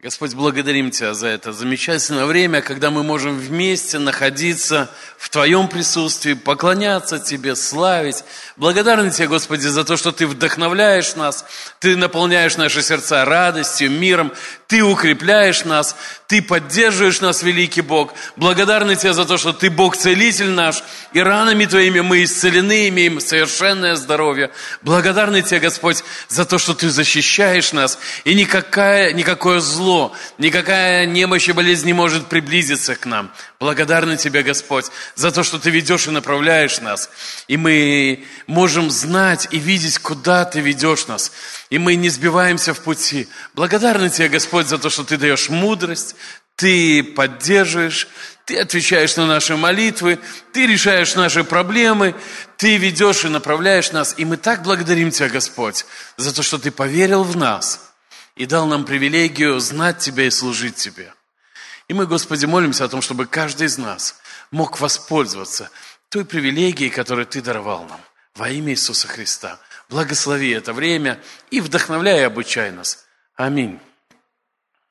Господь, благодарим Тебя за это замечательное время, когда мы можем вместе находиться в Твоем присутствии, поклоняться Тебе, славить. Благодарны Тебе, Господи, за то, что Ты вдохновляешь нас, Ты наполняешь наши сердца радостью, миром, Ты укрепляешь нас, Ты поддерживаешь нас, великий Бог. Благодарны Тебе за то, что Ты Бог-целитель наш, и ранами Твоими мы исцелены, имеем совершенное здоровье. Благодарны Тебе, Господь, за то, что Ты защищаешь нас, и никакое зло зло, никакая немощь и болезнь не может приблизиться к нам. Благодарны Тебе, Господь, за то, что Ты ведешь и направляешь нас. И мы можем знать и видеть, куда Ты ведешь нас. И мы не сбиваемся в пути. Благодарны Тебе, Господь, за то, что Ты даешь мудрость, Ты поддерживаешь, Ты отвечаешь на наши молитвы, Ты решаешь наши проблемы, Ты ведешь и направляешь нас. И мы так благодарим Тебя, Господь, за то, что Ты поверил в нас – и дал нам привилегию знать Тебя и служить Тебе. И мы, Господи, молимся о том, чтобы каждый из нас мог воспользоваться той привилегией, которую Ты даровал нам во имя Иисуса Христа. Благослови это время и вдохновляй и обучай нас. Аминь.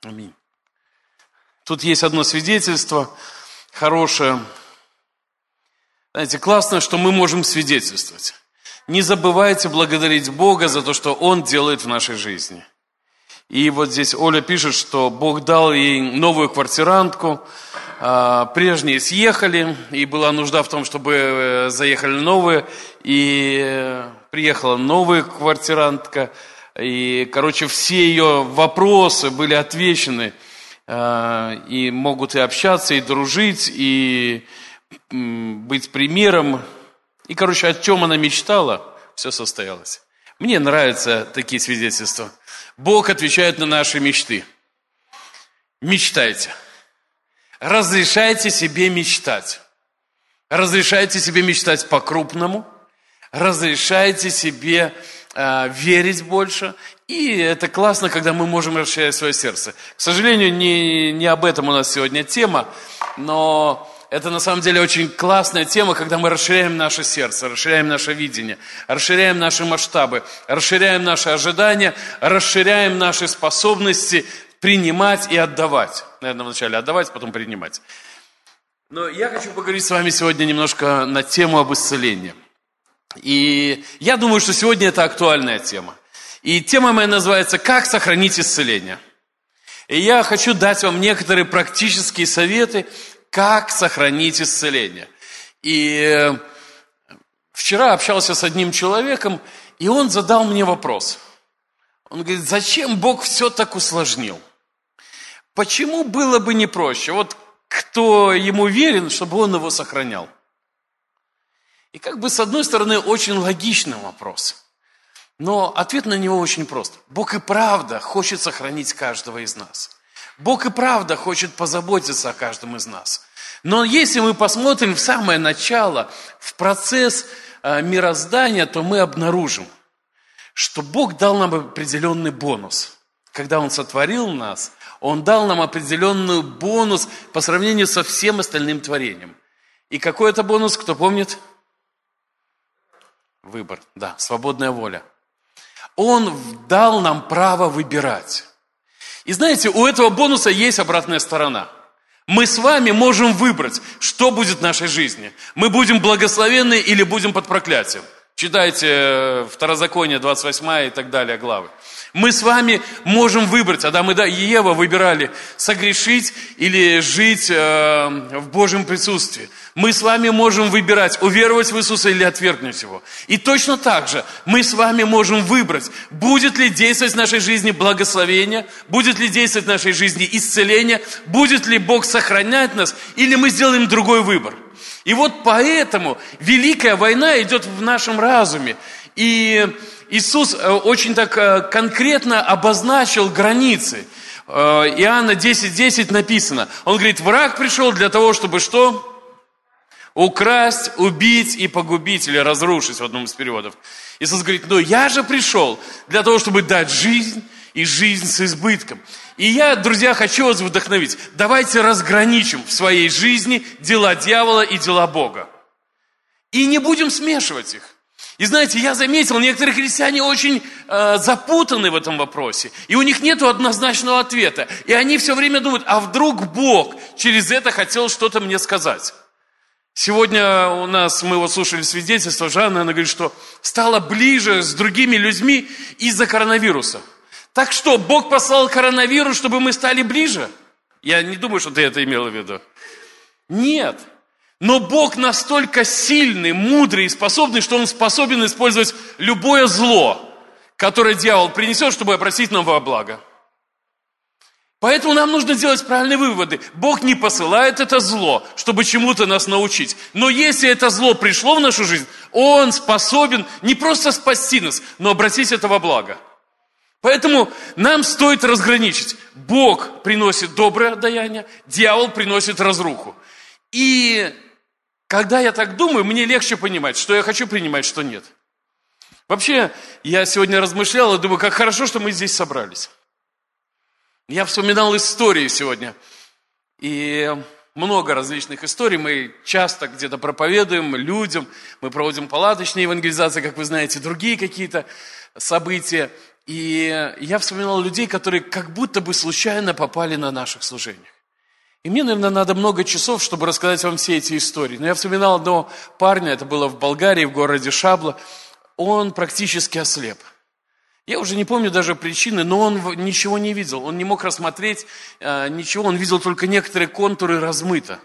Аминь. Тут есть одно свидетельство хорошее. Знаете, классно, что мы можем свидетельствовать. Не забывайте благодарить Бога за то, что Он делает в нашей жизни – и вот здесь Оля пишет, что Бог дал ей новую квартирантку, а, прежние съехали, и была нужда в том, чтобы э, заехали новые, и э, приехала новая квартирантка, и, короче, все ее вопросы были отвечены, а, и могут и общаться, и дружить, и быть примером. И, короче, о чем она мечтала, все состоялось. Мне нравятся такие свидетельства. Бог отвечает на наши мечты. Мечтайте. Разрешайте себе мечтать. Разрешайте себе мечтать по-крупному. Разрешайте себе э, верить больше. И это классно, когда мы можем расширять свое сердце. К сожалению, не, не об этом у нас сегодня тема, но это на самом деле очень классная тема, когда мы расширяем наше сердце, расширяем наше видение, расширяем наши масштабы, расширяем наши ожидания, расширяем наши способности принимать и отдавать. Наверное, вначале отдавать, потом принимать. Но я хочу поговорить с вами сегодня немножко на тему об исцелении. И я думаю, что сегодня это актуальная тема. И тема моя называется «Как сохранить исцеление?». И я хочу дать вам некоторые практические советы, как сохранить исцеление. И э, вчера общался с одним человеком, и он задал мне вопрос. Он говорит, зачем Бог все так усложнил? Почему было бы не проще? Вот кто ему верен, чтобы он его сохранял? И как бы с одной стороны очень логичный вопрос, но ответ на него очень прост. Бог и правда хочет сохранить каждого из нас. Бог и правда хочет позаботиться о каждом из нас. Но если мы посмотрим в самое начало, в процесс э, мироздания, то мы обнаружим, что Бог дал нам определенный бонус. Когда Он сотворил нас, Он дал нам определенный бонус по сравнению со всем остальным творением. И какой это бонус, кто помнит? Выбор, да, свободная воля. Он дал нам право выбирать. И знаете, у этого бонуса есть обратная сторона. Мы с вами можем выбрать, что будет в нашей жизни. Мы будем благословенны или будем под проклятием. Читайте э, Второзаконие, 28 и так далее главы. Мы с вами можем выбрать, Адам и Ева выбирали, согрешить или жить э, в Божьем присутствии. Мы с вами можем выбирать, уверовать в Иисуса или отвергнуть Его. И точно так же мы с вами можем выбрать, будет ли действовать в нашей жизни благословение, будет ли действовать в нашей жизни исцеление, будет ли Бог сохранять нас, или мы сделаем другой выбор. И вот поэтому великая война идет в нашем разуме. И Иисус э, очень так э, конкретно обозначил границы. Э, Иоанна 10.10 10 написано. Он говорит, враг пришел для того, чтобы что? Украсть, убить и погубить или разрушить в одном из переводов. Иисус говорит, но я же пришел для того, чтобы дать жизнь и жизнь с избытком. И я, друзья, хочу вас вдохновить. Давайте разграничим в своей жизни дела дьявола и дела Бога. И не будем смешивать их. И знаете, я заметил, некоторые христиане очень э, запутаны в этом вопросе. И у них нет однозначного ответа. И они все время думают, а вдруг Бог через это хотел что-то мне сказать. Сегодня у нас, мы вот слушали свидетельство, Жанна, она говорит, что стала ближе с другими людьми из-за коронавируса. Так что, Бог послал коронавирус, чтобы мы стали ближе? Я не думаю, что ты это имела в виду. Нет. Но Бог настолько сильный, мудрый и способный, что Он способен использовать любое зло, которое дьявол принесет, чтобы обратить нам во благо. Поэтому нам нужно делать правильные выводы. Бог не посылает это зло, чтобы чему-то нас научить. Но если это зло пришло в нашу жизнь, Он способен не просто спасти нас, но обратить это во благо. Поэтому нам стоит разграничить. Бог приносит доброе даяние, дьявол приносит разруху. И когда я так думаю, мне легче понимать, что я хочу принимать, что нет. Вообще, я сегодня размышлял и думаю, как хорошо, что мы здесь собрались. Я вспоминал истории сегодня. И много различных историй. Мы часто где-то проповедуем людям, мы проводим палаточные евангелизации, как вы знаете, другие какие-то события. И я вспоминал людей, которые как будто бы случайно попали на наших служениях. И мне, наверное, надо много часов, чтобы рассказать вам все эти истории. Но я вспоминал одного парня, это было в Болгарии, в городе Шабла. Он практически ослеп. Я уже не помню даже причины, но он ничего не видел. Он не мог рассмотреть э, ничего, он видел только некоторые контуры размыто.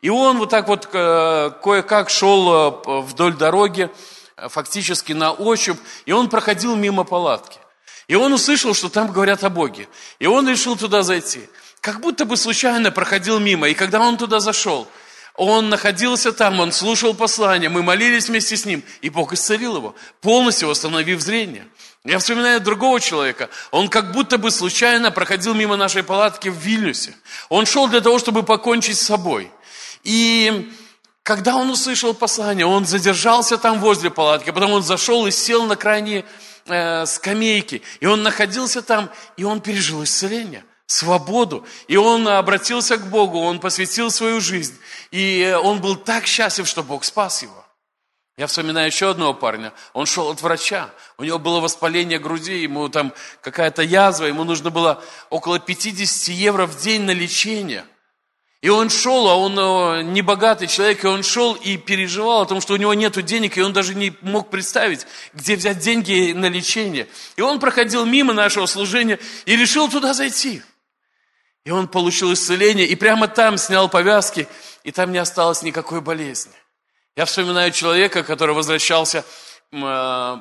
И он вот так вот э, кое-как шел э, вдоль дороги, фактически на ощупь, и он проходил мимо палатки. И он услышал, что там говорят о Боге. И он решил туда зайти как будто бы случайно проходил мимо. И когда он туда зашел, он находился там, он слушал послание, мы молились вместе с ним, и Бог исцелил его, полностью восстановив зрение. Я вспоминаю другого человека, он как будто бы случайно проходил мимо нашей палатки в Вильнюсе. Он шел для того, чтобы покончить с собой. И когда он услышал послание, он задержался там возле палатки, а потом он зашел и сел на крайней э, скамейке, и он находился там, и он пережил исцеление свободу. И он обратился к Богу, он посвятил свою жизнь. И он был так счастлив, что Бог спас его. Я вспоминаю еще одного парня. Он шел от врача. У него было воспаление груди, ему там какая-то язва, ему нужно было около 50 евро в день на лечение. И он шел, а он э, не богатый человек, и он шел и переживал о том, что у него нет денег, и он даже не мог представить, где взять деньги на лечение. И он проходил мимо нашего служения и решил туда зайти. И он получил исцеление, и прямо там снял повязки, и там не осталось никакой болезни. Я вспоминаю человека, который возвращался э,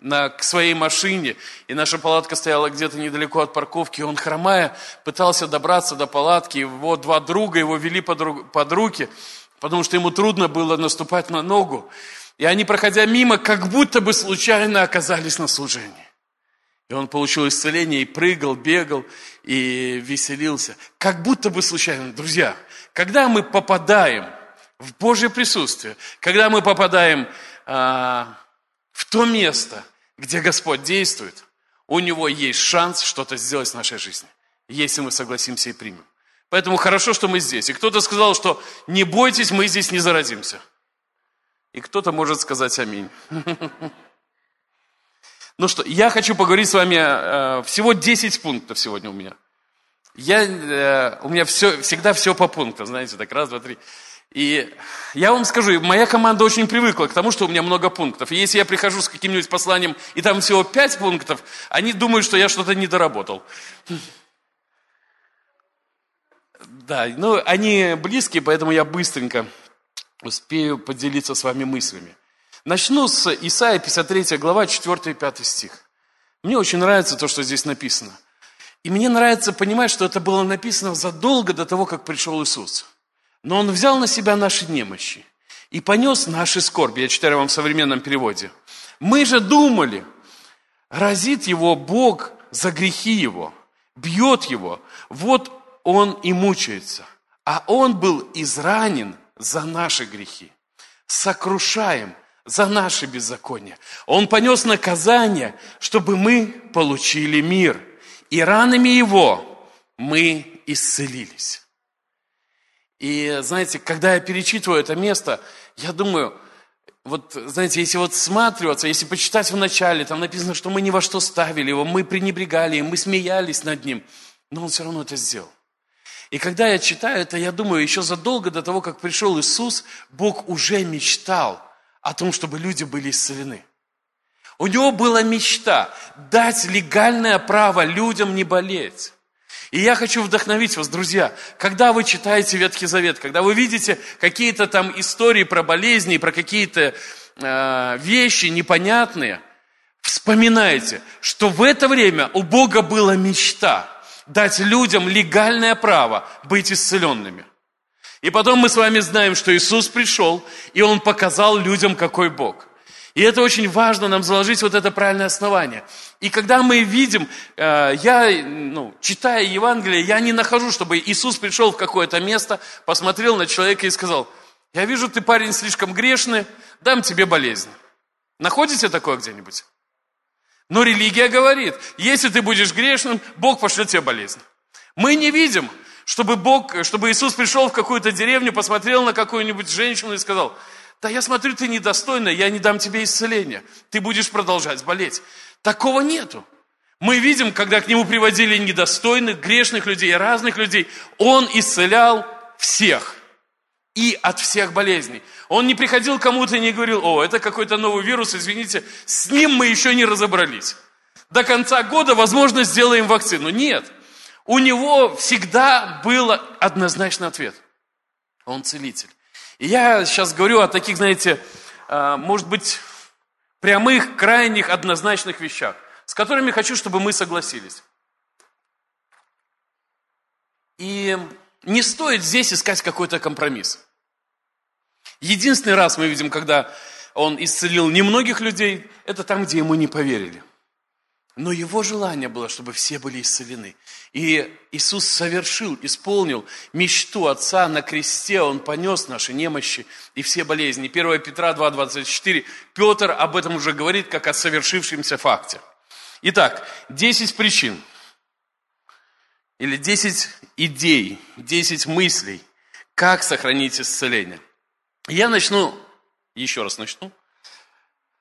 на, к своей машине, и наша палатка стояла где-то недалеко от парковки, и он, хромая, пытался добраться до палатки, его два друга его вели под, под руки, потому что ему трудно было наступать на ногу. И они, проходя мимо, как будто бы случайно оказались на служении. И он получил исцеление и прыгал, бегал и веселился. Как будто бы случайно. Друзья, когда мы попадаем в Божье присутствие, когда мы попадаем а, в то место, где Господь действует, у Него есть шанс что-то сделать в нашей жизни, если мы согласимся и примем. Поэтому хорошо, что мы здесь. И кто-то сказал, что не бойтесь, мы здесь не заразимся. И кто-то может сказать аминь. Ну что, я хочу поговорить с вами, э, всего 10 пунктов сегодня у меня. Я, э, у меня все, всегда все по пунктам, знаете, так раз, два, три. И я вам скажу, моя команда очень привыкла к тому, что у меня много пунктов. И если я прихожу с каким-нибудь посланием, и там всего 5 пунктов, они думают, что я что-то не доработал. Да, ну, они близкие, поэтому я быстренько успею поделиться с вами мыслями. Начну с Исаия 53 глава, 4 и 5 стих. Мне очень нравится то, что здесь написано. И мне нравится понимать, что это было написано задолго до того, как пришел Иисус. Но Он взял на себя наши немощи и понес наши скорби. Я читаю вам в современном переводе. Мы же думали, разит его Бог за грехи его, бьет его, вот он и мучается. А он был изранен за наши грехи, сокрушаем за наши беззакония. Он понес наказание, чтобы мы получили мир. И ранами Его мы исцелились. И знаете, когда я перечитываю это место, я думаю, вот, знаете, если вот сматриваться, если почитать в начале, там написано, что мы ни во что ставили его, мы пренебрегали мы смеялись над ним, но он все равно это сделал. И когда я читаю это, я думаю, еще задолго до того, как пришел Иисус, Бог уже мечтал о том, чтобы люди были исцелены. У него была мечта дать легальное право людям не болеть. И я хочу вдохновить вас, друзья, когда вы читаете Ветхий Завет, когда вы видите какие-то там истории про болезни, про какие-то э, вещи непонятные, вспоминайте, что в это время у Бога была мечта дать людям легальное право быть исцеленными. И потом мы с вами знаем, что Иисус пришел, и Он показал людям, какой Бог. И это очень важно нам заложить вот это правильное основание. И когда мы видим, э, я, ну, читая Евангелие, я не нахожу, чтобы Иисус пришел в какое-то место, посмотрел на человека и сказал, я вижу, ты парень слишком грешный, дам тебе болезнь. Находите такое где-нибудь? Но религия говорит, если ты будешь грешным, Бог пошлет тебе болезнь. Мы не видим, чтобы Бог, чтобы Иисус пришел в какую-то деревню, посмотрел на какую-нибудь женщину и сказал, да я смотрю, ты недостойная, я не дам тебе исцеления. Ты будешь продолжать болеть. Такого нету. Мы видим, когда к нему приводили недостойных, грешных людей, разных людей, он исцелял всех и от всех болезней. Он не приходил кому-то и не говорил, о, это какой-то новый вирус, извините, с ним мы еще не разобрались. До конца года, возможно, сделаем вакцину. Нет. У него всегда был однозначный ответ. Он целитель. И я сейчас говорю о таких, знаете, а, может быть, прямых, крайних, однозначных вещах, с которыми хочу, чтобы мы согласились. И не стоит здесь искать какой-то компромисс. Единственный раз мы видим, когда он исцелил немногих людей, это там, где ему не поверили. Но его желание было, чтобы все были исцелены. И Иисус совершил, исполнил мечту Отца на кресте. Он понес наши немощи и все болезни. 1 Петра 2,24. Петр об этом уже говорит, как о совершившемся факте. Итак, 10 причин. Или 10 идей, 10 мыслей, как сохранить исцеление. Я начну, еще раз начну,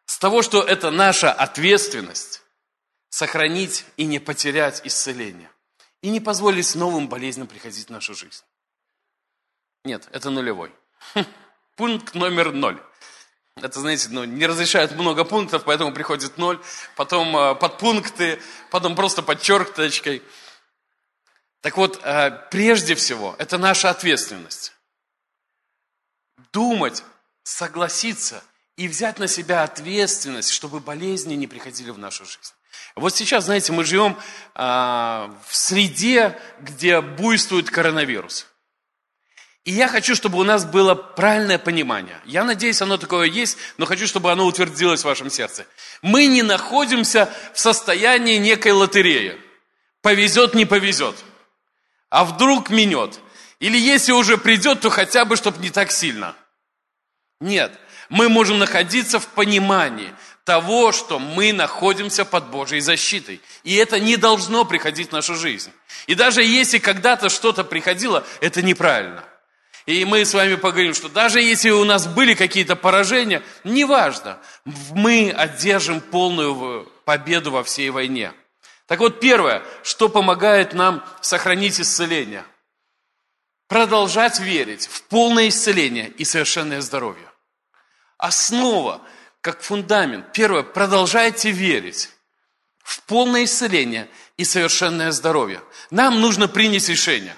с того, что это наша ответственность сохранить и не потерять исцеление. И не позволить новым болезням приходить в нашу жизнь. Нет, это нулевой. Пункт номер ноль. Это, знаете, ну, не разрешают много пунктов, поэтому приходит ноль, потом э, подпункты, потом просто подчеркнуточкой. Так вот, э, прежде всего, это наша ответственность. Думать, согласиться и взять на себя ответственность, чтобы болезни не приходили в нашу жизнь. Вот сейчас, знаете, мы живем а, в среде, где буйствует коронавирус. И я хочу, чтобы у нас было правильное понимание. Я надеюсь, оно такое есть, но хочу, чтобы оно утвердилось в вашем сердце. Мы не находимся в состоянии некой лотереи. Повезет, не повезет. А вдруг минет. Или если уже придет, то хотя бы, чтобы не так сильно. Нет. Мы можем находиться в понимании – того, что мы находимся под Божьей защитой. И это не должно приходить в нашу жизнь. И даже если когда-то что-то приходило, это неправильно. И мы с вами поговорим, что даже если у нас были какие-то поражения, неважно, мы одержим полную победу во всей войне. Так вот, первое, что помогает нам сохранить исцеление. Продолжать верить в полное исцеление и совершенное здоровье. Основа как фундамент. Первое, продолжайте верить в полное исцеление и совершенное здоровье. Нам нужно принять решение,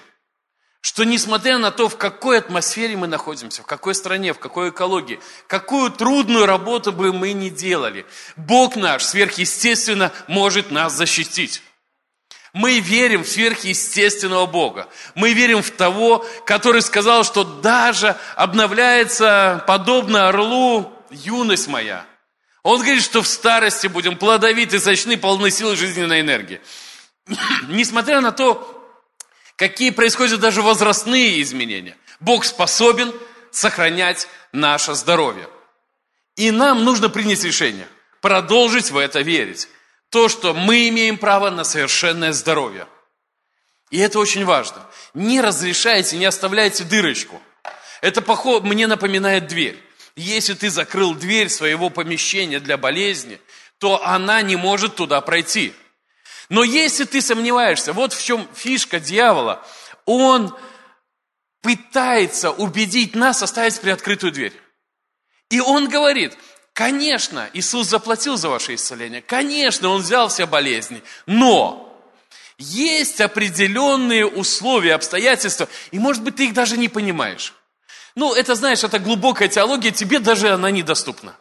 что несмотря на то, в какой атмосфере мы находимся, в какой стране, в какой экологии, какую трудную работу бы мы ни делали, Бог наш сверхъестественно может нас защитить. Мы верим в сверхъестественного Бога. Мы верим в того, который сказал, что даже обновляется подобно орлу юность моя. Он говорит, что в старости будем плодовиты, сочны, полны силы жизненной энергии. Несмотря на то, какие происходят даже возрастные изменения, Бог способен сохранять наше здоровье. И нам нужно принять решение, продолжить в это верить. То, что мы имеем право на совершенное здоровье. И это очень важно. Не разрешайте, не оставляйте дырочку. Это похоже, мне напоминает дверь. Если ты закрыл дверь своего помещения для болезни, то она не может туда пройти. Но если ты сомневаешься, вот в чем фишка дьявола, он пытается убедить нас оставить приоткрытую дверь. И он говорит, конечно, Иисус заплатил за ваше исцеление, конечно, Он взял все болезни, но есть определенные условия, обстоятельства, и, может быть, ты их даже не понимаешь. Ну, это, знаешь, это глубокая теология, тебе даже она недоступна.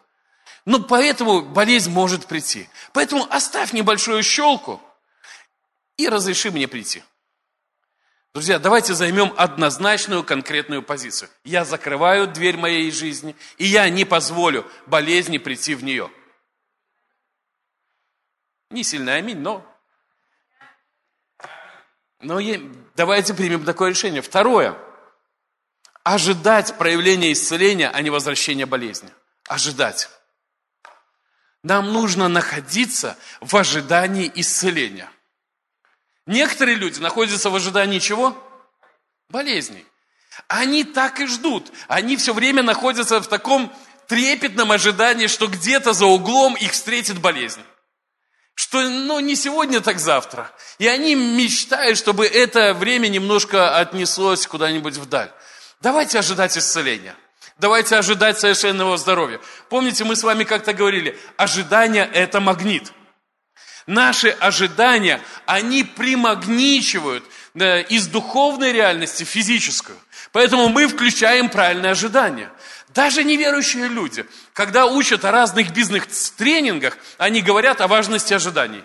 Но поэтому болезнь может прийти. Поэтому оставь небольшую щелку и разреши мне прийти. Друзья, давайте займем однозначную конкретную позицию. Я закрываю дверь моей жизни, и я не позволю болезни прийти в нее. Не сильно аминь, но... Но давайте примем такое решение. Второе. Ожидать проявления исцеления, а не возвращения болезни. Ожидать. Нам нужно находиться в ожидании исцеления – Некоторые люди находятся в ожидании чего? Болезней. Они так и ждут. Они все время находятся в таком трепетном ожидании, что где-то за углом их встретит болезнь. Что, ну, не сегодня, так завтра. И они мечтают, чтобы это время немножко отнеслось куда-нибудь вдаль. Давайте ожидать исцеления. Давайте ожидать совершенного здоровья. Помните, мы с вами как-то говорили, ожидание – это магнит – Наши ожидания, они примагничивают из духовной реальности в физическую. Поэтому мы включаем правильное ожидание. Даже неверующие люди, когда учат о разных бизнес-тренингах, они говорят о важности ожиданий.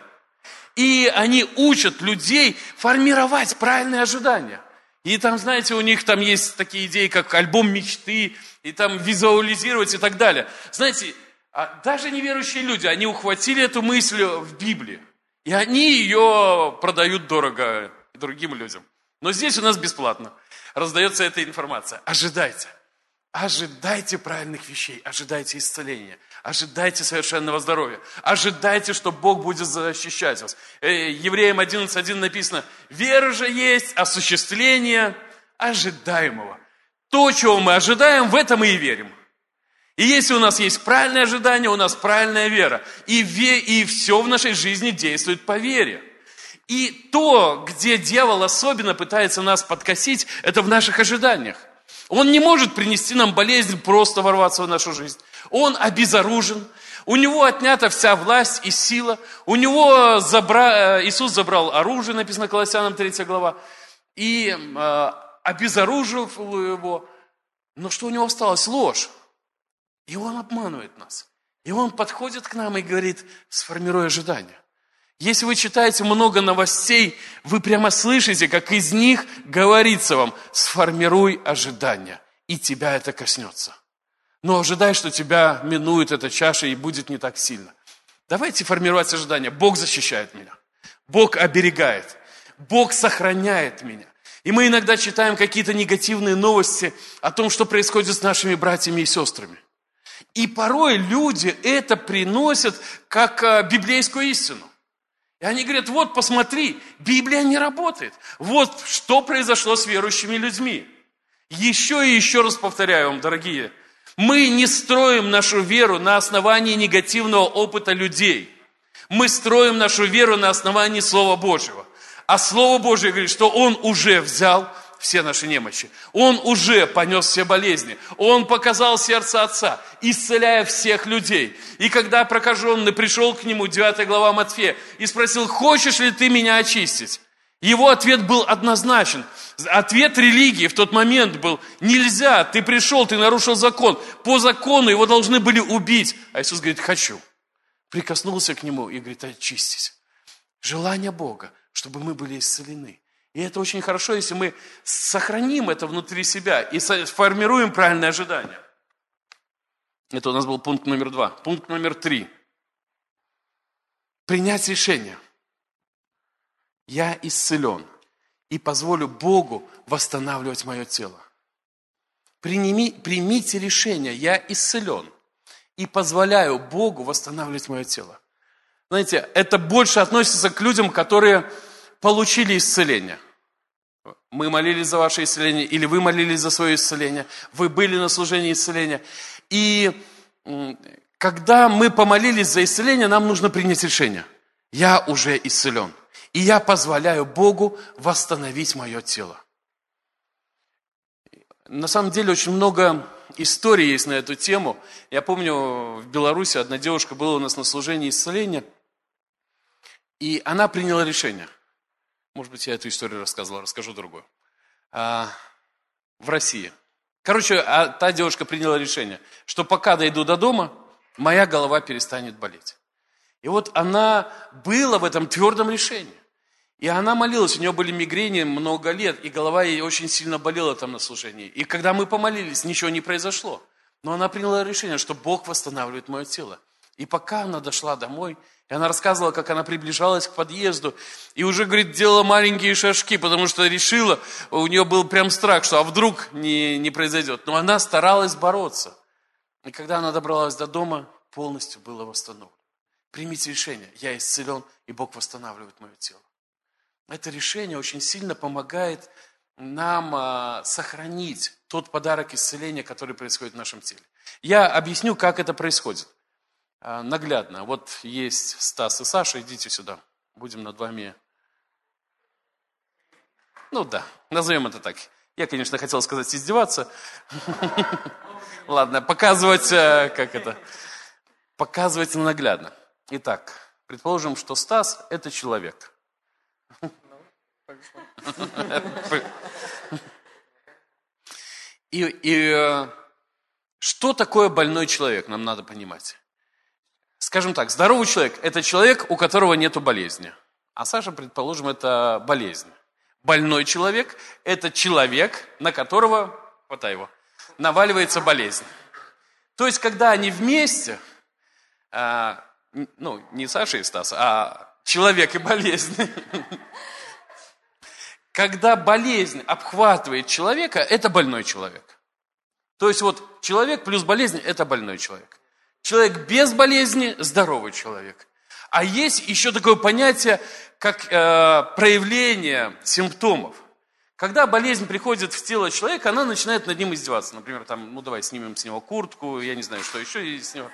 И они учат людей формировать правильные ожидания. И там, знаете, у них там есть такие идеи, как альбом мечты, и там визуализировать и так далее. Знаете, а даже неверующие люди, они ухватили эту мысль в Библии. И они ее продают дорого другим людям. Но здесь у нас бесплатно раздается эта информация. Ожидайте. Ожидайте правильных вещей, ожидайте исцеления, ожидайте совершенного здоровья, ожидайте, что Бог будет защищать вас. Э, Евреям 11.1 написано, вера же есть осуществление ожидаемого. То, чего мы ожидаем, в это мы и верим. И если у нас есть правильное ожидание, у нас правильная вера. И, ве, и все в нашей жизни действует по вере. И то, где дьявол особенно пытается нас подкосить, это в наших ожиданиях. Он не может принести нам болезнь, просто ворваться в нашу жизнь. Он обезоружен, у него отнята вся власть и сила, у него забра... Э, Иисус забрал оружие, написано Колоссянам 3 глава, и э, обезоружил его. Но что у него осталось? Ложь. И он обманывает нас. И он подходит к нам и говорит, сформируй ожидания. Если вы читаете много новостей, вы прямо слышите, как из них говорится вам, сформируй ожидания, и тебя это коснется. Но ожидай, что тебя минует эта чаша и будет не так сильно. Давайте формировать ожидания. Бог защищает меня. Бог оберегает. Бог сохраняет меня. И мы иногда читаем какие-то негативные новости о том, что происходит с нашими братьями и сестрами. И порой люди это приносят как а, библейскую истину. И они говорят, вот посмотри, Библия не работает. Вот что произошло с верующими людьми. Еще и еще раз повторяю вам, дорогие, мы не строим нашу веру на основании негативного опыта людей. Мы строим нашу веру на основании Слова Божьего. А Слово Божье говорит, что Он уже взял все наши немощи. Он уже понес все болезни. Он показал сердце Отца, исцеляя всех людей. И когда прокаженный пришел к нему, 9 глава Матфея, и спросил, хочешь ли ты меня очистить? Его ответ был однозначен. Ответ религии в тот момент был, нельзя, ты пришел, ты нарушил закон. По закону его должны были убить. А Иисус говорит, хочу. Прикоснулся к нему и говорит, очистись. Желание Бога, чтобы мы были исцелены. И это очень хорошо, если мы сохраним это внутри себя и сформируем правильное ожидание. Это у нас был пункт номер два. Пункт номер три. Принять решение. Я исцелен и позволю Богу восстанавливать мое тело. Приними, примите решение, я исцелен и позволяю Богу восстанавливать мое тело. Знаете, это больше относится к людям, которые получили исцеление. Мы молились за ваше исцеление, или вы молились за свое исцеление, вы были на служении исцеления. И когда мы помолились за исцеление, нам нужно принять решение. Я уже исцелен. И я позволяю Богу восстановить мое тело. На самом деле очень много историй есть на эту тему. Я помню, в Беларуси одна девушка была у нас на служении исцеления, и она приняла решение. Может быть, я эту историю рассказывал, расскажу другую. А, в России. Короче, а та девушка приняла решение, что пока дойду до дома, моя голова перестанет болеть. И вот она была в этом твердом решении. И она молилась, у нее были мигрени много лет, и голова ей очень сильно болела там на служении. И когда мы помолились, ничего не произошло. Но она приняла решение, что Бог восстанавливает мое тело. И пока она дошла домой, и она рассказывала, как она приближалась к подъезду, и уже, говорит, делала маленькие шажки, потому что решила, у нее был прям страх, что а вдруг не, не произойдет. Но она старалась бороться. И когда она добралась до дома, полностью было восстановлено. Примите решение, я исцелен, и Бог восстанавливает мое тело. Это решение очень сильно помогает нам а, сохранить тот подарок исцеления, который происходит в нашем теле. Я объясню, как это происходит. А, наглядно. Вот есть Стас и Саша, идите сюда. Будем над вами... Ну да, назовем это так. Я, конечно, хотел сказать издеваться. Ладно, показывать, э, как это, показывать наглядно. Итак, предположим, что Стас – это человек – и, и э, что такое больной человек, нам надо понимать. Скажем так, здоровый человек – это человек, у которого нет болезни. А Саша, предположим, это болезнь. Больной человек – это человек, на которого, вот его, наваливается болезнь. То есть, когда они вместе, а, ну, не Саша и Стас, а человек и болезнь, когда болезнь обхватывает человека, это больной человек. То есть вот человек плюс болезнь – это больной человек. Человек без болезни – здоровый человек. А есть еще такое понятие, как э, проявление симптомов. Когда болезнь приходит в тело человека, она начинает над ним издеваться. Например, там, ну давай снимем с него куртку, я не знаю, что еще есть с него.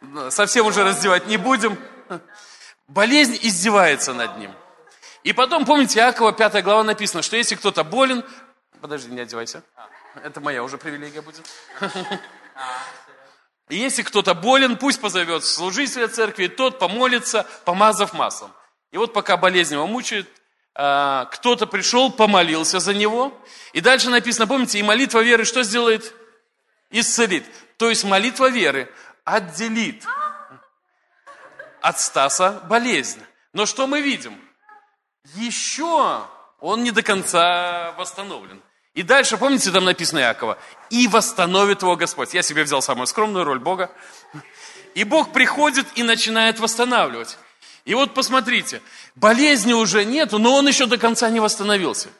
Совсем уже раздевать не будем. Болезнь издевается над ним. И потом, помните, Иакова, 5 глава написано, что если кто-то болен... Подожди, не одевайся. Это моя уже привилегия будет. И если кто-то болен, пусть позовет служителя церкви, тот помолится, помазав маслом. И вот пока болезнь его мучает, а, кто-то пришел, помолился за него. И дальше написано, помните, и молитва веры что сделает? Исцелит. То есть молитва веры отделит от Стаса болезнь. Но что мы видим? Еще он не до конца восстановлен. И дальше, помните, там написано Якова, и восстановит его Господь. Я себе взял самую скромную роль Бога. И Бог приходит и начинает восстанавливать. И вот посмотрите, болезни уже нету, но он еще до конца не восстановился.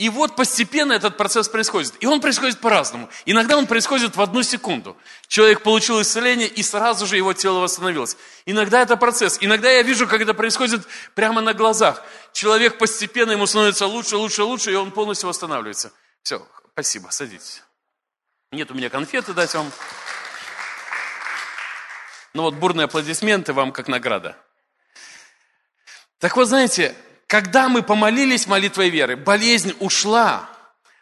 И вот постепенно этот процесс происходит. И он происходит по-разному. Иногда он происходит в одну секунду. Человек получил исцеление, и сразу же его тело восстановилось. Иногда это процесс. Иногда я вижу, как это происходит прямо на глазах. Человек постепенно, ему становится лучше, лучше, лучше, и он полностью восстанавливается. Все, спасибо, садитесь. Нет у меня конфеты дать вам. Ну вот бурные аплодисменты вам как награда. Так вот, знаете, когда мы помолились молитвой веры, болезнь ушла.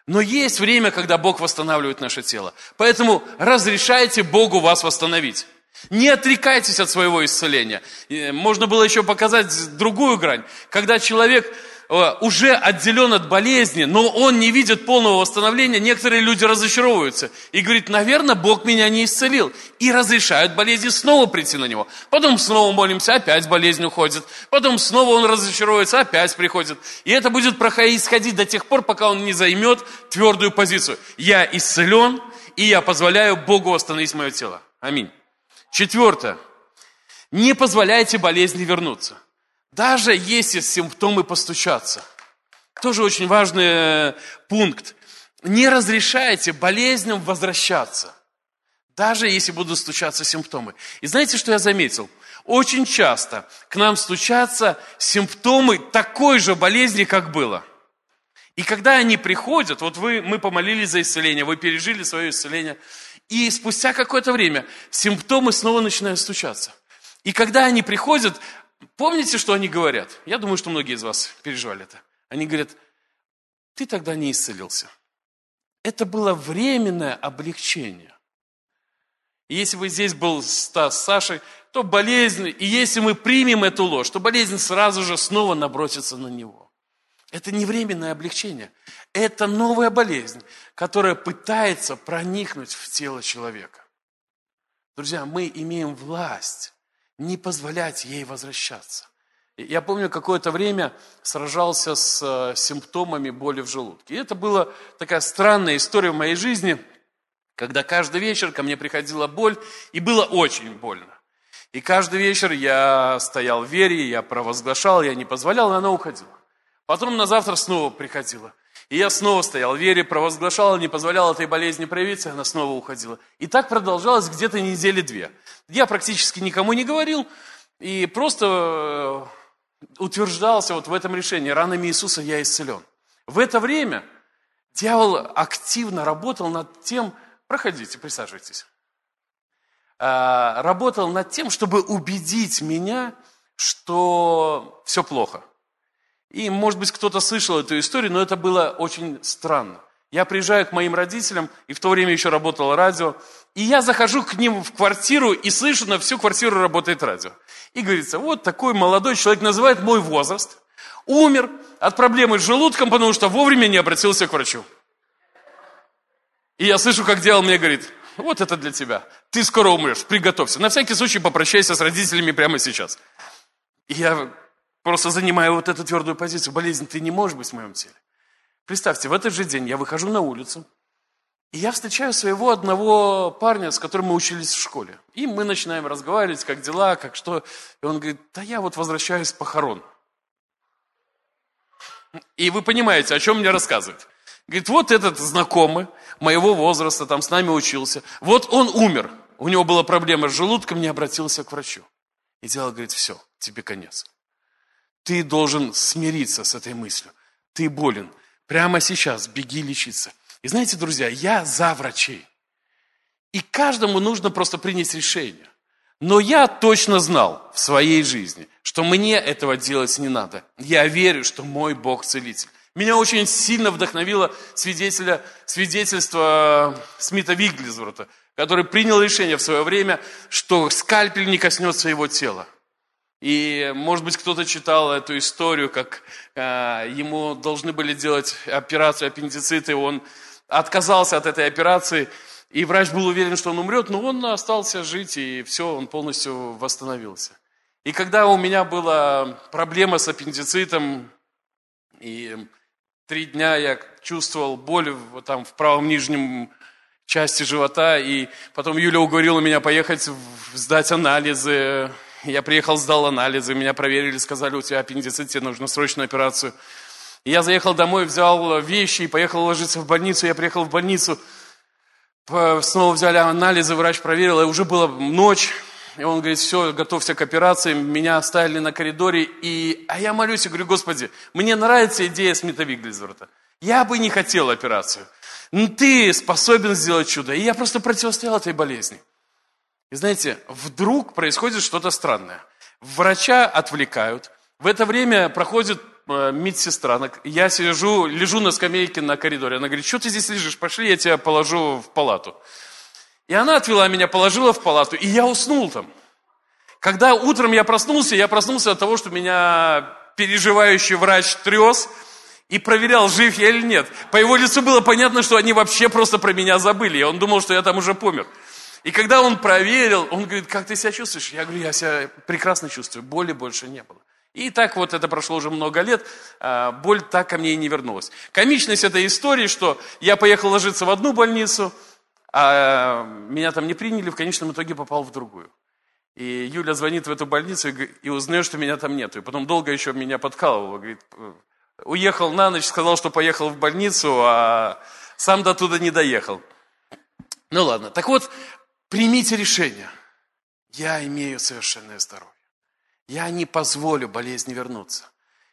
Но есть время, когда Бог восстанавливает наше тело. Поэтому разрешайте Богу вас восстановить. Не отрекайтесь от своего исцеления. Можно было еще показать другую грань. Когда человек уже отделен от болезни, но он не видит полного восстановления, некоторые люди разочаровываются и говорят, наверное, Бог меня не исцелил. И разрешают болезни снова прийти на него. Потом снова молимся, опять болезнь уходит. Потом снова он разочаровывается, опять приходит. И это будет происходить до тех пор, пока он не займет твердую позицию. Я исцелен, и я позволяю Богу восстановить мое тело. Аминь. Четвертое. Не позволяйте болезни вернуться. Даже если симптомы постучатся. Тоже очень важный э, пункт. Не разрешайте болезням возвращаться. Даже если будут стучаться симптомы. И знаете, что я заметил? Очень часто к нам стучатся симптомы такой же болезни, как было. И когда они приходят, вот вы, мы помолились за исцеление, вы пережили свое исцеление, И спустя какое-то время симптомы снова начинают стучаться. И когда они приходят, помните, что они говорят? Я думаю, что многие из вас переживали это. Они говорят, ты тогда не исцелился. Это было временное облегчение. И если бы здесь был Стас с Сашей, то болезнь, и если мы примем эту ложь, то болезнь сразу же снова набросится на него. Это не временное облегчение. Это новая болезнь, которая пытается проникнуть в тело человека. Друзья, мы имеем власть не позволять ей возвращаться. Я помню, какое-то время сражался с э, симптомами боли в желудке. И это была такая странная история в моей жизни, когда каждый вечер ко мне приходила боль, и было очень больно. И каждый вечер я стоял в вере, я провозглашал, я не позволял, и она уходила. Потом на завтра снова приходила. И я снова стоял в вере, провозглашал, не позволял этой болезни проявиться, она снова уходила. И так продолжалось где-то недели две. Я практически никому не говорил, и просто э, утверждался вот в этом решении, ранами Иисуса я исцелен. В это время дьявол активно работал над тем, проходите, присаживайтесь, а, работал над тем, чтобы убедить меня, что все плохо. И, может быть, кто-то слышал эту историю, но это было очень странно. Я приезжаю к моим родителям, и в то время еще работало радио, и я захожу к ним в квартиру и слышу, на всю квартиру работает радио. И говорится, вот такой молодой человек, называет мой возраст, умер от проблемы с желудком, потому что вовремя не обратился к врачу. И я слышу, как дьявол мне говорит, вот это для тебя. Ты скоро умрешь, приготовься. На всякий случай попрощайся с родителями прямо сейчас. И я просто занимаю вот эту твердую позицию. Болезнь, ты не можешь быть в моем теле. Представьте, в этот же день я выхожу на улицу, и я встречаю своего одного парня, с которым мы учились в школе. И мы начинаем разговаривать, как дела, как что. И он говорит, да я вот возвращаюсь с похорон. И вы понимаете, о чем мне рассказывать. Говорит, вот этот знакомый моего возраста, там с нами учился. Вот он умер. У него была проблема с желудком, не обратился к врачу. И дьявол говорит, все, тебе конец. Ты должен смириться с этой мыслью. Ты болен. Прямо сейчас беги лечиться. И знаете, друзья, я за врачей. И каждому нужно просто принять решение. Но я точно знал в своей жизни, что мне этого делать не надо. Я верю, что мой Бог целитель. Меня очень сильно вдохновило свидетеля, свидетельство Смита Вигглизворта, который принял решение в свое время, что скальпель не коснется его тела. И, может быть, кто-то читал эту историю, как э, ему должны были делать операцию аппендицита, и он отказался от этой операции, и врач был уверен, что он умрет, но он остался жить, и все, он полностью восстановился. И когда у меня была проблема с аппендицитом, и три дня я чувствовал боль в, там, в правом нижнем части живота, и потом Юля уговорила меня поехать сдать анализы, я приехал, сдал анализы, меня проверили, сказали, у тебя аппендицит, тебе нужно срочную операцию. Я заехал домой, взял вещи и поехал ложиться в больницу. Я приехал в больницу, снова взяли анализы, врач проверил, и уже была ночь. И он говорит, все, готовься к операции. Меня оставили на коридоре. И... А я молюсь и говорю, Господи, мне нравится идея Смита Вигглизверта. Я бы не хотел операцию. Но ты способен сделать чудо. И я просто противостоял этой болезни. И знаете, вдруг происходит что-то странное. Врача отвлекают. В это время проходит э, медсестра. Я сижу, лежу на скамейке на коридоре. Она говорит, что ты здесь лежишь? Пошли, я тебя положу в палату. И она отвела меня, положила в палату, и я уснул там. Когда утром я проснулся, я проснулся от того, что меня переживающий врач трес и проверял, жив я или нет. По его лицу было понятно, что они вообще просто про меня забыли. И он думал, что я там уже помер. И когда он проверил, он говорит, как ты себя чувствуешь? Я говорю, я себя прекрасно чувствую, боли больше не было. И так вот это прошло уже много лет, а, боль так ко мне и не вернулась. Комичность этой истории, что я поехал ложиться в одну больницу, а меня там не приняли, в конечном итоге попал в другую. И Юля звонит в эту больницу и узнает, что меня там нету. И потом долго еще меня подкалывала. Говорит, уехал на ночь, сказал, что поехал в больницу, а сам до туда не доехал. Ну ладно. Так вот, Примите решение. Я имею совершенное здоровье. Я не позволю болезни вернуться.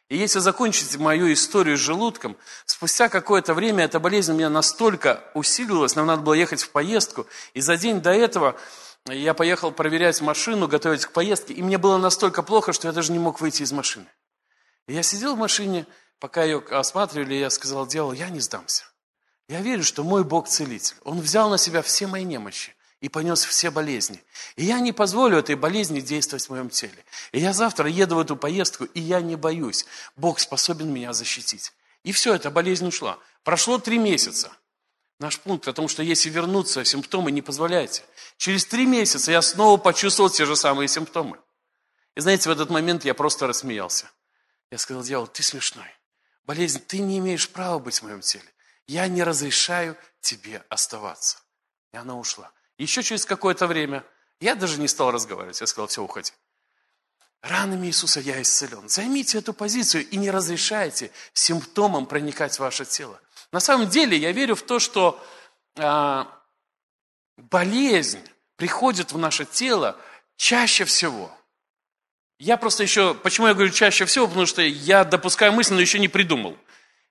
И если закончить мою историю с желудком, спустя какое-то время эта болезнь у меня настолько усилилась, нам надо было ехать в поездку, и за день до этого я поехал проверять машину, готовить к поездке, и мне было настолько плохо, что я даже не мог выйти из машины. И я сидел в машине, пока ее осматривали, я сказал, дьявол, я не сдамся. Я верю, что мой Бог целитель. Он взял на себя все мои немощи и понес все болезни. И я не позволю этой болезни действовать в моем теле. И я завтра еду в эту поездку, и я не боюсь. Бог способен меня защитить. И все, эта болезнь ушла. Прошло три месяца. Наш пункт о том, что если вернуться, симптомы не позволяйте. Через три месяца я снова почувствовал те же самые симптомы. И знаете, в этот момент я просто рассмеялся. Я сказал, дьявол, ты смешной. Болезнь, ты не имеешь права быть в моем теле. Я не разрешаю тебе оставаться. И она ушла. Еще через какое-то время я даже не стал разговаривать. Я сказал, все, уходи. Ранами Иисуса я исцелен. Займите эту позицию и не разрешайте симптомам проникать в ваше тело. На самом деле я верю в то, что а, болезнь приходит в наше тело чаще всего. Я просто еще, почему я говорю чаще всего, потому что я допускаю мысль, но еще не придумал.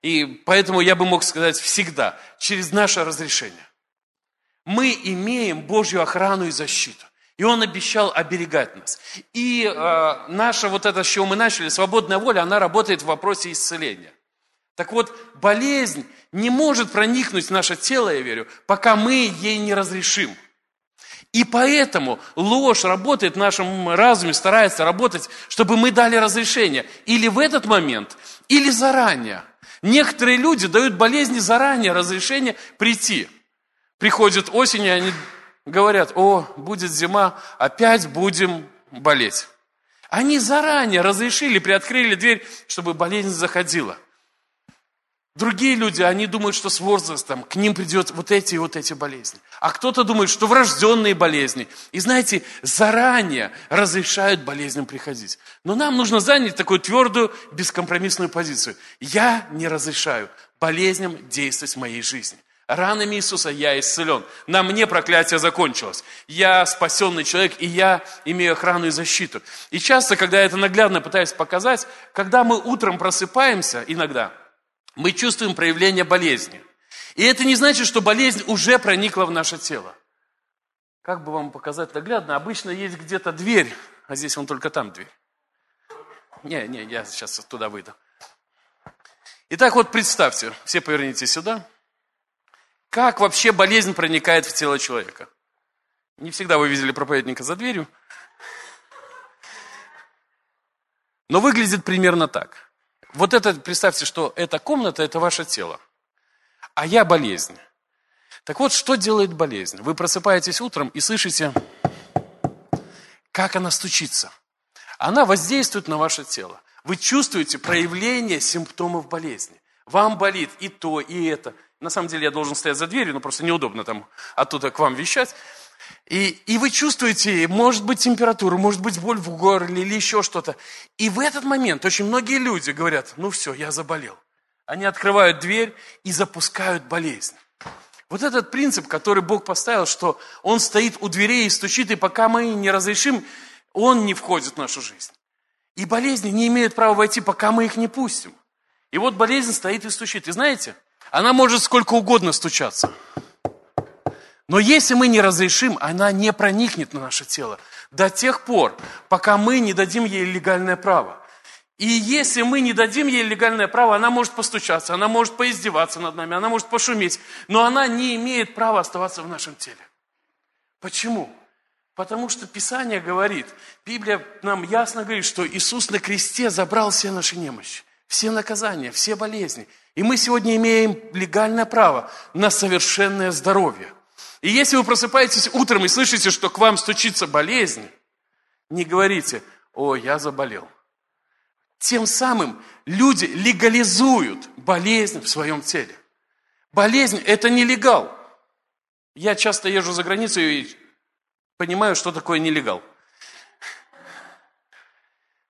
И поэтому я бы мог сказать всегда, через наше разрешение. Мы имеем Божью охрану и защиту. И Он обещал оберегать нас. И э, наша вот это, с чего мы начали, свободная воля, она работает в вопросе исцеления. Так вот, болезнь не может проникнуть в наше тело, я верю, пока мы ей не разрешим. И поэтому ложь работает в нашем разуме, старается работать, чтобы мы дали разрешение. Или в этот момент, или заранее. Некоторые люди дают болезни заранее разрешение прийти. Приходит осень, и они говорят, о, будет зима, опять будем болеть. Они заранее разрешили, приоткрыли дверь, чтобы болезнь заходила. Другие люди, они думают, что с возрастом к ним придет вот эти и вот эти болезни. А кто-то думает, что врожденные болезни. И знаете, заранее разрешают болезням приходить. Но нам нужно занять такую твердую, бескомпромиссную позицию. Я не разрешаю болезням действовать в моей жизни. Ранами Иисуса я исцелен. На мне проклятие закончилось. Я спасенный человек, и я имею охрану и защиту. И часто, когда я это наглядно пытаюсь показать, когда мы утром просыпаемся, иногда – мы чувствуем проявление болезни. И это не значит, что болезнь уже проникла в наше тело. Как бы вам показать наглядно? Обычно есть где-то дверь, а здесь вон только там дверь. Не, не, я сейчас туда выйду. Итак, вот представьте, все поверните сюда. Как вообще болезнь проникает в тело человека? Не всегда вы видели проповедника за дверью. Но выглядит примерно так. Вот это, представьте, что эта комната – это ваше тело, а я болезнь. Так вот, что делает болезнь? Вы просыпаетесь утром и слышите, как она стучится. Она воздействует на ваше тело. Вы чувствуете проявление симптомов болезни. Вам болит и то, и это. На самом деле я должен стоять за дверью, но просто неудобно там оттуда к вам вещать. И, и вы чувствуете, может быть, температуру, может быть, боль в горле или еще что-то. И в этот момент очень многие люди говорят, ну все, я заболел. Они открывают дверь и запускают болезнь. Вот этот принцип, который Бог поставил, что Он стоит у дверей и стучит, и пока мы не разрешим, Он не входит в нашу жизнь. И болезни не имеют права войти, пока мы их не пустим. И вот болезнь стоит и стучит. И знаете, она может сколько угодно стучаться. Но если мы не разрешим, она не проникнет на наше тело до тех пор, пока мы не дадим ей легальное право. И если мы не дадим ей легальное право, она может постучаться, она может поиздеваться над нами, она может пошуметь, но она не имеет права оставаться в нашем теле. Почему? Потому что Писание говорит, Библия нам ясно говорит, что Иисус на кресте забрал все наши немощи, все наказания, все болезни. И мы сегодня имеем легальное право на совершенное здоровье. И если вы просыпаетесь утром и слышите, что к вам стучится болезнь, не говорите, о, я заболел. Тем самым люди легализуют болезнь в своем теле. Болезнь – это нелегал. Я часто езжу за границу и понимаю, что такое нелегал.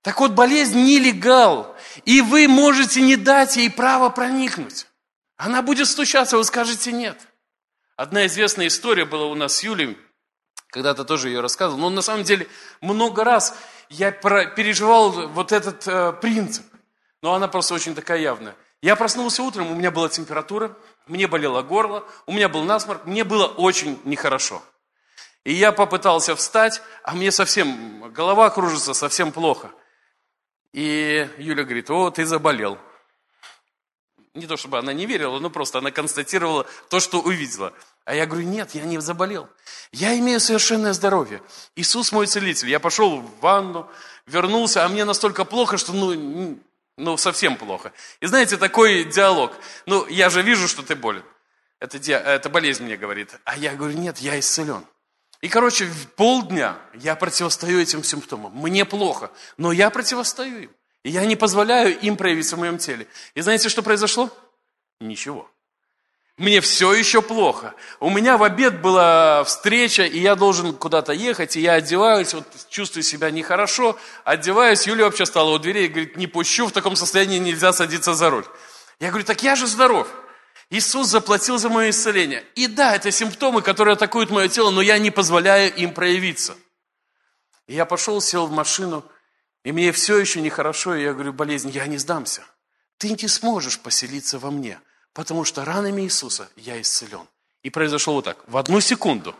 Так вот, болезнь нелегал, и вы можете не дать ей право проникнуть. Она будет стучаться, вы скажете нет – Одна известная история была у нас с Юлей, когда-то тоже ее рассказывал, но на самом деле много раз я переживал вот этот э, принцип. но она просто очень такая явная. Я проснулся утром, у меня была температура, мне болело горло, у меня был насморк, мне было очень нехорошо. И я попытался встать, а мне совсем, голова кружится, совсем плохо. И Юля говорит, о, ты заболел. Не то чтобы она не верила, но просто она констатировала то, что увидела. А я говорю, нет, я не заболел. Я имею совершенное здоровье. Иисус мой целитель. Я пошел в ванну, вернулся, а мне настолько плохо, что ну, ну совсем плохо. И знаете, такой диалог. Ну, я же вижу, что ты болен. Это, это болезнь мне говорит. А я говорю, нет, я исцелен. И, короче, в полдня я противостою этим симптомам. Мне плохо, но я противостою им. И я не позволяю им проявиться в моем теле. И знаете, что произошло? Ничего. Мне все еще плохо. У меня в обед была встреча, и я должен куда-то ехать, и я одеваюсь, вот чувствую себя нехорошо, одеваюсь, Юля вообще стала у дверей и говорит, не пущу, в таком состоянии нельзя садиться за руль. Я говорю, так я же здоров. Иисус заплатил за мое исцеление. И да, это симптомы, которые атакуют мое тело, но я не позволяю им проявиться. И я пошел, сел в машину, и мне все еще нехорошо, и я говорю, болезнь, я не сдамся. Ты не сможешь поселиться во мне, потому что ранами Иисуса я исцелен. И произошло вот так. В одну секунду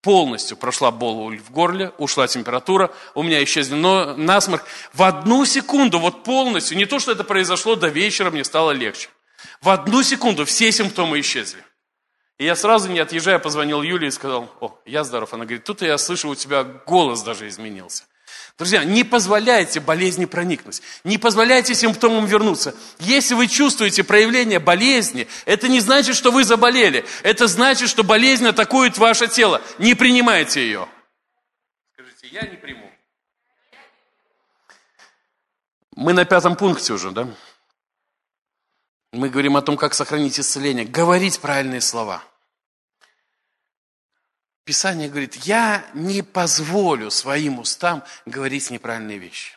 полностью прошла боль в горле, ушла температура, у меня исчезли насморк. В одну секунду, вот полностью, не то, что это произошло, до вечера мне стало легче. В одну секунду все симптомы исчезли. И я сразу, не отъезжая, позвонил Юле и сказал, о, я здоров. Она говорит, тут я слышу, у тебя голос даже изменился. Друзья, не позволяйте болезни проникнуть, не позволяйте симптомам вернуться. Если вы чувствуете проявление болезни, это не значит, что вы заболели. Это значит, что болезнь атакует ваше тело. Не принимайте ее. Скажите, я не приму. Мы на пятом пункте уже, да? Мы говорим о том, как сохранить исцеление. Говорить правильные слова. Писание говорит, я не позволю своим устам говорить неправильные вещи.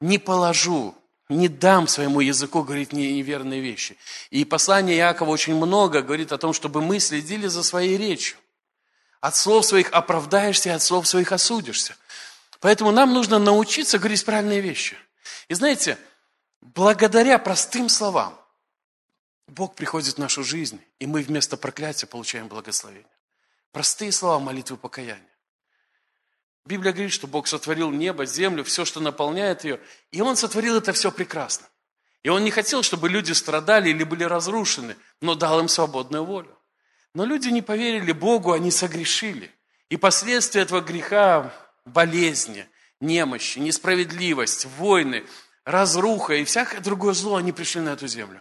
Не положу, не дам своему языку говорить неверные вещи. И послание Иакова очень много говорит о том, чтобы мы следили за своей речью. От слов своих оправдаешься, от слов своих осудишься. Поэтому нам нужно научиться говорить правильные вещи. И знаете, Благодаря простым словам Бог приходит в нашу жизнь, и мы вместо проклятия получаем благословение. Простые слова молитвы покаяния. Библия говорит, что Бог сотворил небо, землю, все, что наполняет ее, и Он сотворил это все прекрасно. И Он не хотел, чтобы люди страдали или были разрушены, но дал им свободную волю. Но люди не поверили Богу, они согрешили. И последствия этого греха – болезни, немощи, несправедливость, войны – разруха и всякое другое зло, они пришли на эту землю.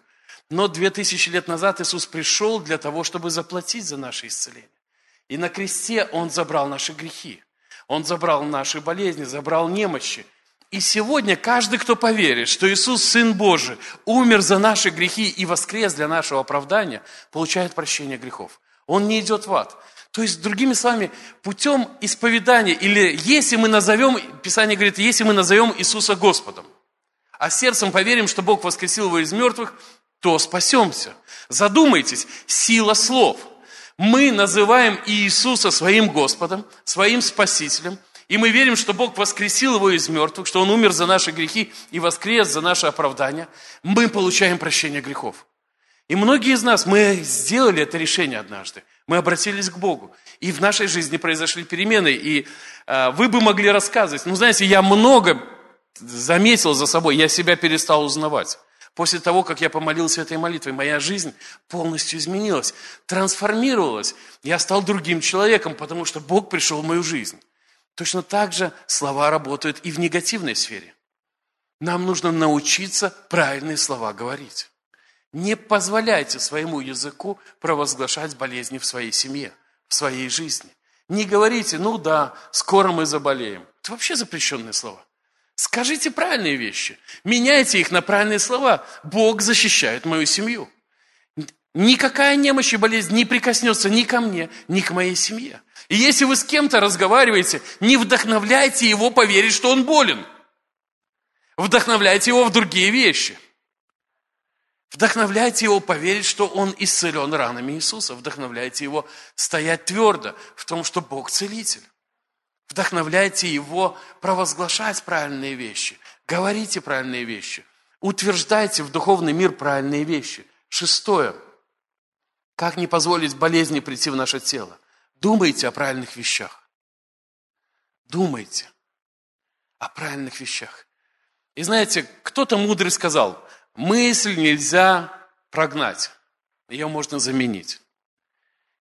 Но две тысячи лет назад Иисус пришел для того, чтобы заплатить за наше исцеление. И на кресте Он забрал наши грехи. Он забрал наши болезни, забрал немощи. И сегодня каждый, кто поверит, что Иисус, Сын Божий, умер за наши грехи и воскрес для нашего оправдания, получает прощение грехов. Он не идет в ад. То есть, другими словами, путем исповедания, или если мы назовем, Писание говорит, если мы назовем Иисуса Господом – а сердцем поверим, что Бог воскресил его из мертвых, то спасемся. Задумайтесь, сила слов. Мы называем Иисуса своим Господом, своим Спасителем, и мы верим, что Бог воскресил его из мертвых, что Он умер за наши грехи и воскрес за наше оправдание. Мы получаем прощение грехов. И многие из нас, мы сделали это решение однажды. Мы обратились к Богу. И в нашей жизни произошли перемены. И э, вы бы могли рассказывать. Ну, знаете, я много заметил за собой, я себя перестал узнавать. После того, как я помолился этой молитвой, моя жизнь полностью изменилась, трансформировалась. Я стал другим человеком, потому что Бог пришел в мою жизнь. Точно так же слова работают и в негативной сфере. Нам нужно научиться правильные слова говорить. Не позволяйте своему языку провозглашать болезни в своей семье, в своей жизни. Не говорите, ну да, скоро мы заболеем. Это вообще запрещенные слова. Скажите правильные вещи. Меняйте их на правильные слова. Бог защищает мою семью. Никакая немощь и болезнь не прикоснется ни ко мне, ни к моей семье. И если вы с кем-то разговариваете, не вдохновляйте его поверить, что он болен. Вдохновляйте его в другие вещи. Вдохновляйте его поверить, что он исцелен ранами Иисуса. Вдохновляйте его стоять твердо в том, что Бог целитель. Вдохновляйте его провозглашать правильные вещи. Говорите правильные вещи. Утверждайте в духовный мир правильные вещи. Шестое. Как не позволить болезни прийти в наше тело? Думайте о правильных вещах. Думайте о правильных вещах. И знаете, кто-то мудрый сказал, мысль нельзя прогнать, ее можно заменить.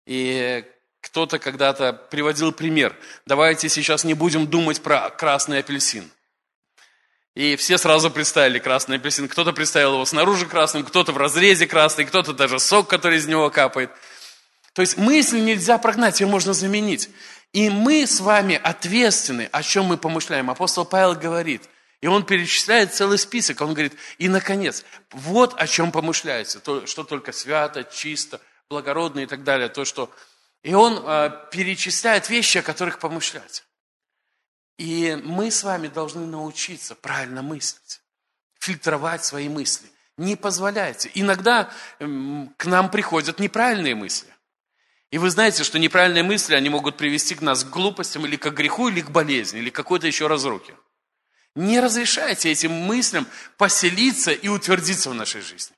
И кто-то когда-то приводил пример. Давайте сейчас не будем думать про красный апельсин. И все сразу представили красный апельсин. Кто-то представил его снаружи красным, кто-то в разрезе красный, кто-то даже сок, который из него капает. То есть мысль нельзя прогнать, ее можно заменить. И мы с вами ответственны, о чем мы помышляем. Апостол Павел говорит, и он перечисляет целый список. Он говорит, и наконец, вот о чем помышляется, то, что только свято, чисто, благородно и так далее. То, что... И он э, перечисляет вещи, о которых помышлять. И мы с вами должны научиться правильно мыслить, фильтровать свои мысли. Не позволяйте. Иногда к нам приходят неправильные мысли. И вы знаете, что неправильные мысли, они могут привести к нас к глупостям или к греху, или к болезни, или к какой-то еще разрухе. Не разрешайте этим мыслям поселиться и утвердиться в нашей жизни.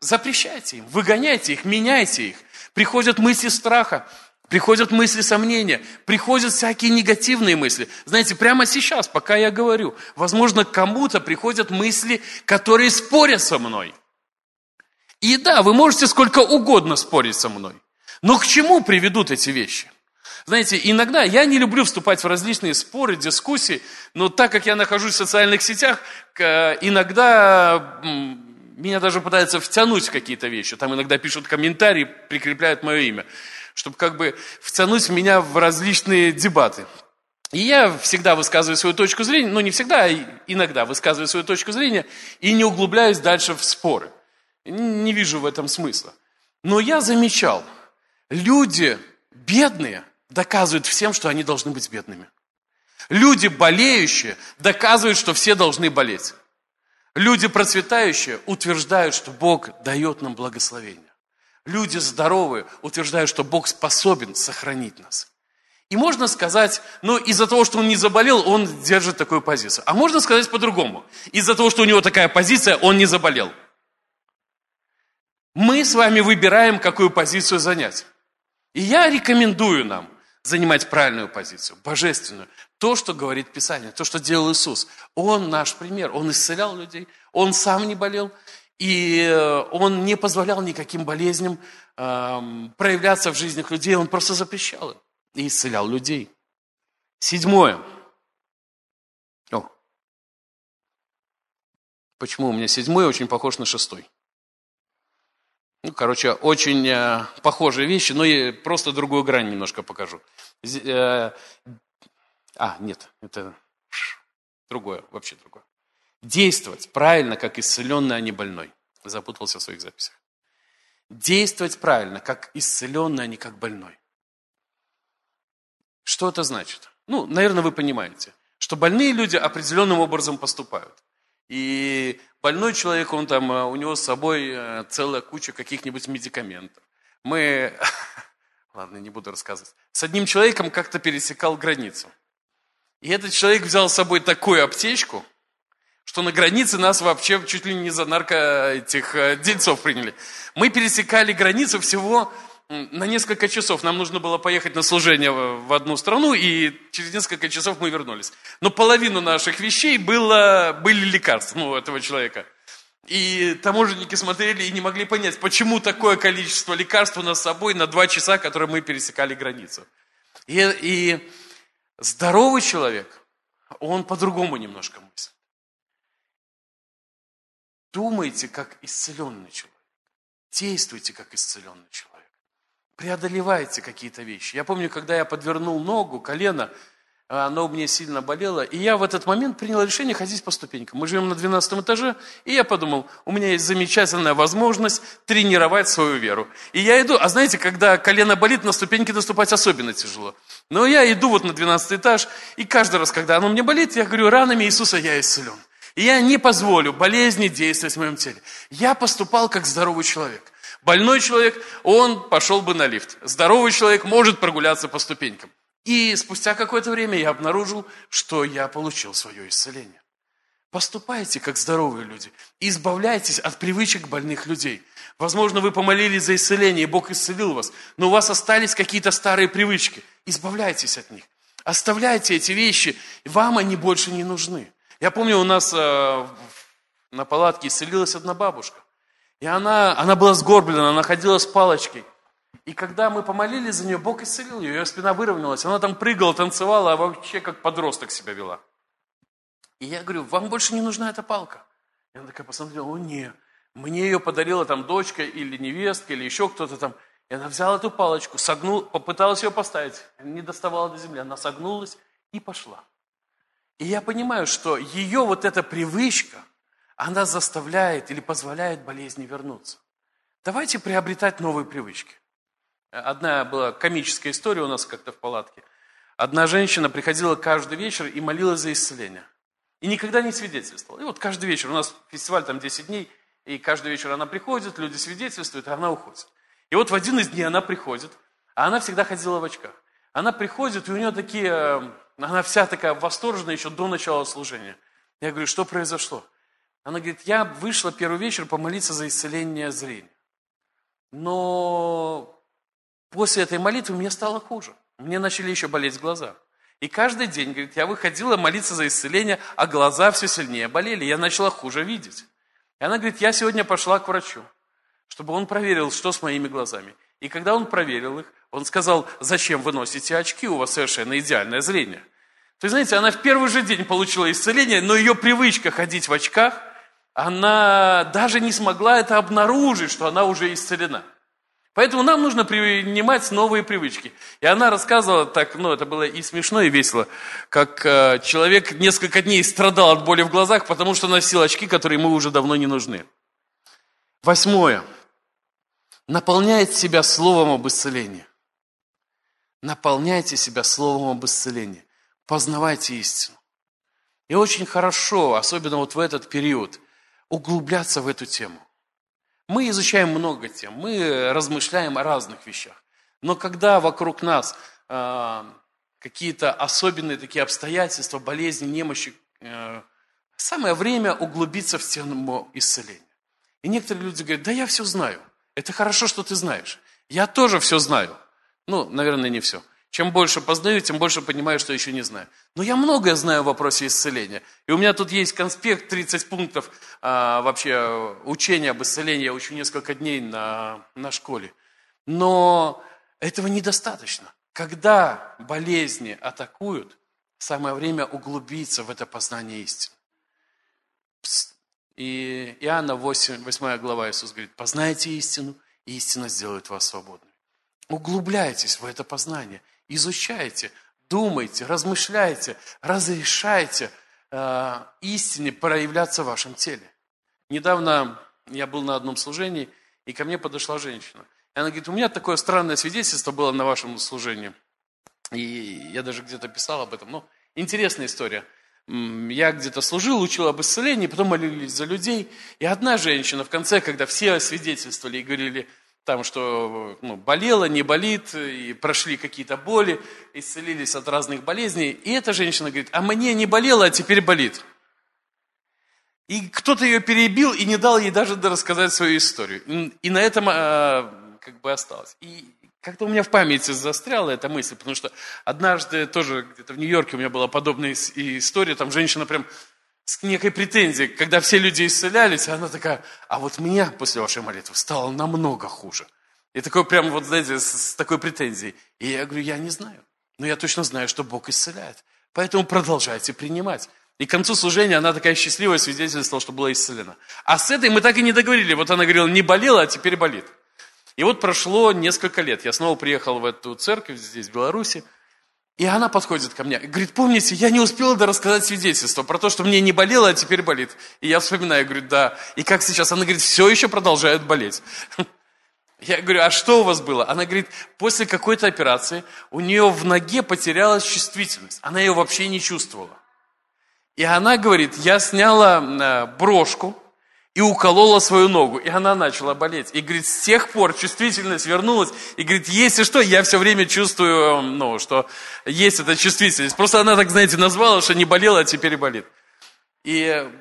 Запрещайте им, выгоняйте их, меняйте их. Приходят мысли страха, Приходят мысли сомнения, приходят всякие негативные мысли. Знаете, прямо сейчас, пока я говорю, возможно, кому-то приходят мысли, которые спорят со мной. И да, вы можете сколько угодно спорить со мной. Но к чему приведут эти вещи? Знаете, иногда я не люблю вступать в различные споры, дискуссии, но так как я нахожусь в социальных сетях, иногда меня даже пытаются втянуть в какие-то вещи. Там иногда пишут комментарии, прикрепляют мое имя чтобы как бы втянуть меня в различные дебаты. И я всегда высказываю свою точку зрения, но не всегда, а иногда высказываю свою точку зрения и не углубляюсь дальше в споры. Не вижу в этом смысла. Но я замечал, люди бедные доказывают всем, что они должны быть бедными. Люди болеющие доказывают, что все должны болеть. Люди процветающие утверждают, что Бог дает нам благословение. Люди здоровые утверждают, что Бог способен сохранить нас. И можно сказать, ну, из-за того, что он не заболел, он держит такую позицию. А можно сказать по-другому. Из-за того, что у него такая позиция, он не заболел. Мы с вами выбираем, какую позицию занять. И я рекомендую нам занимать правильную позицию, божественную. То, что говорит Писание, то, что делал Иисус. Он наш пример. Он исцелял людей, он сам не болел, и э, он не позволял никаким болезням э, проявляться в жизнях людей, он просто запрещал им и исцелял людей. Седьмое. О. Почему у меня седьмой очень похож на шестой? Ну, короче, очень э, похожие вещи, но я просто другую грань немножко покажу. Э, а, нет, это другое, вообще другое действовать правильно, как исцеленный, а не больной. Запутался в своих записях. Действовать правильно, как исцеленный, а не как больной. Что это значит? Ну, наверное, вы понимаете, что больные люди определенным образом поступают. И больной человек, он там, э, у него с собой э, целая куча каких-нибудь медикаментов. Мы, ладно, не буду рассказывать, с одним человеком как-то пересекал границу. И этот человек взял с собой такую аптечку – что на границе нас вообще чуть ли не за нарко этих э, дельцов приняли. Мы пересекали границу всего на несколько часов. Нам нужно было поехать на служение в одну страну, и через несколько часов мы вернулись. Но половину наших вещей было, были лекарства ну, этого человека. И таможенники смотрели и не могли понять, почему такое количество лекарств у нас с собой на два часа, которые мы пересекали границу. И, и здоровый человек, он по-другому немножко мыслит. Думайте, как исцеленный человек. Действуйте, как исцеленный человек. Преодолевайте какие-то вещи. Я помню, когда я подвернул ногу, колено, оно у меня сильно болело, и я в этот момент принял решение ходить по ступенькам. Мы живем на 12 этаже, и я подумал, у меня есть замечательная возможность тренировать свою веру. И я иду, а знаете, когда колено болит, на ступеньки наступать особенно тяжело. Но я иду вот на 12 этаж, и каждый раз, когда оно мне болит, я говорю, ранами Иисуса я исцелен. И я не позволю болезни действовать в моем теле. Я поступал как здоровый человек. Больной человек, он пошел бы на лифт. Здоровый человек может прогуляться по ступенькам. И спустя какое-то время я обнаружил, что я получил свое исцеление. Поступайте, как здоровые люди. Избавляйтесь от привычек больных людей. Возможно, вы помолились за исцеление, и Бог исцелил вас, но у вас остались какие-то старые привычки. Избавляйтесь от них. Оставляйте эти вещи, вам они больше не нужны. Я помню, у нас э, на палатке исцелилась одна бабушка. И она, она была сгорблена, она ходила с палочкой. И когда мы помолились за нее, Бог исцелил ее, ее спина выровнялась. Она там прыгала, танцевала, а вообще как подросток себя вела. И я говорю, вам больше не нужна эта палка? И она такая посмотрела, о нет, мне ее подарила там дочка или невестка, или еще кто-то там. И она взяла эту палочку, согнула, попыталась ее поставить, не доставала до земли. Она согнулась и пошла. И я понимаю, что ее вот эта привычка, она заставляет или позволяет болезни вернуться. Давайте приобретать новые привычки. Одна была комическая история у нас как-то в палатке. Одна женщина приходила каждый вечер и молилась за исцеление. И никогда не свидетельствовала. И вот каждый вечер, у нас фестиваль там 10 дней, и каждый вечер она приходит, люди свидетельствуют, и она уходит. И вот в один из дней она приходит, а она всегда ходила в очках. Она приходит, и у нее такие, э, она вся такая восторженная еще до начала служения. Я говорю, что произошло? Она говорит, я вышла первый вечер помолиться за исцеление зрения. Но после этой молитвы мне стало хуже. Мне начали еще болеть глаза. И каждый день, говорит, я выходила молиться за исцеление, а глаза все сильнее болели. Я начала хуже видеть. И она говорит, я сегодня пошла к врачу, чтобы он проверил, что с моими глазами. И когда он проверил их, он сказал, зачем вы носите очки, у вас совершенно идеальное зрение. То есть, знаете, она в первый же день получила исцеление, но ее привычка ходить в очках, она даже не смогла это обнаружить, что она уже исцелена. Поэтому нам нужно принимать новые привычки. И она рассказывала так, ну это было и смешно, и весело, как э, человек несколько дней страдал от боли в глазах, потому что носил очки, которые ему уже давно не нужны. Восьмое. Наполняет себя словом об исцелении. Наполняйте себя словом об исцелении. Познавайте истину. И очень хорошо, особенно вот в этот период, углубляться в эту тему. Мы изучаем много тем, мы размышляем о разных вещах. Но когда вокруг нас э, какие-то особенные такие обстоятельства, болезни, немощи, э, самое время углубиться в тему исцеления. И некоторые люди говорят, да я все знаю. Это хорошо, что ты знаешь. Я тоже все знаю. Ну, наверное, не все. Чем больше познаю, тем больше понимаю, что еще не знаю. Но я многое знаю в вопросе исцеления. И у меня тут есть конспект, 30 пунктов а, вообще учения об исцелении. Я учу несколько дней на, на школе. Но этого недостаточно. Когда болезни атакуют, самое время углубиться в это познание истины. И Иоанна 8, 8 глава Иисус говорит, познайте истину, и истина сделает вас свободными. Углубляйтесь в это познание – изучайте, думайте, размышляйте, разрешайте э, истине проявляться в вашем теле. Недавно я был на одном служении, и ко мне подошла женщина. И она говорит, у меня такое странное свидетельство было на вашем служении. И я даже где-то писал об этом. Ну, интересная история. Я где-то служил, учил об исцелении, потом молились за людей. И одна женщина в конце, когда все свидетельствовали и говорили, там, что ну, болело, не болит, и прошли какие-то боли, исцелились от разных болезней. И эта женщина говорит, а мне не болело, а теперь болит. И кто-то ее перебил и не дал ей даже рассказать свою историю. И на этом а, как бы осталось. И как-то у меня в памяти застряла эта мысль, потому что однажды тоже где-то в Нью-Йорке у меня была подобная история, там женщина прям с некой претензией, когда все люди исцелялись, она такая, а вот меня после вашей молитвы стало намного хуже. И такой прям вот, знаете, с, с такой претензией. И я говорю, я не знаю, но я точно знаю, что Бог исцеляет. Поэтому продолжайте принимать. И к концу служения она такая счастливая свидетельствовала, что была исцелена. А с этой мы так и не договорили. Вот она говорила, не болела, а теперь болит. И вот прошло несколько лет. Я снова приехал в эту церковь здесь, в Беларуси. И она подходит ко мне и говорит, помните, я не успела рассказать свидетельство про то, что мне не болело, а теперь болит. И я вспоминаю, говорю, да. И как сейчас? Она говорит, все еще продолжает болеть. Я говорю, а что у вас было? Она говорит, после какой-то операции у нее в ноге потерялась чувствительность. Она ее вообще не чувствовала. И она говорит, я сняла э, брошку, и уколола свою ногу, и она начала болеть. И говорит, с тех пор чувствительность вернулась, и говорит, если что, я все время чувствую, ну, что есть эта чувствительность. Просто она так, знаете, назвала, что не болела, а теперь болит. И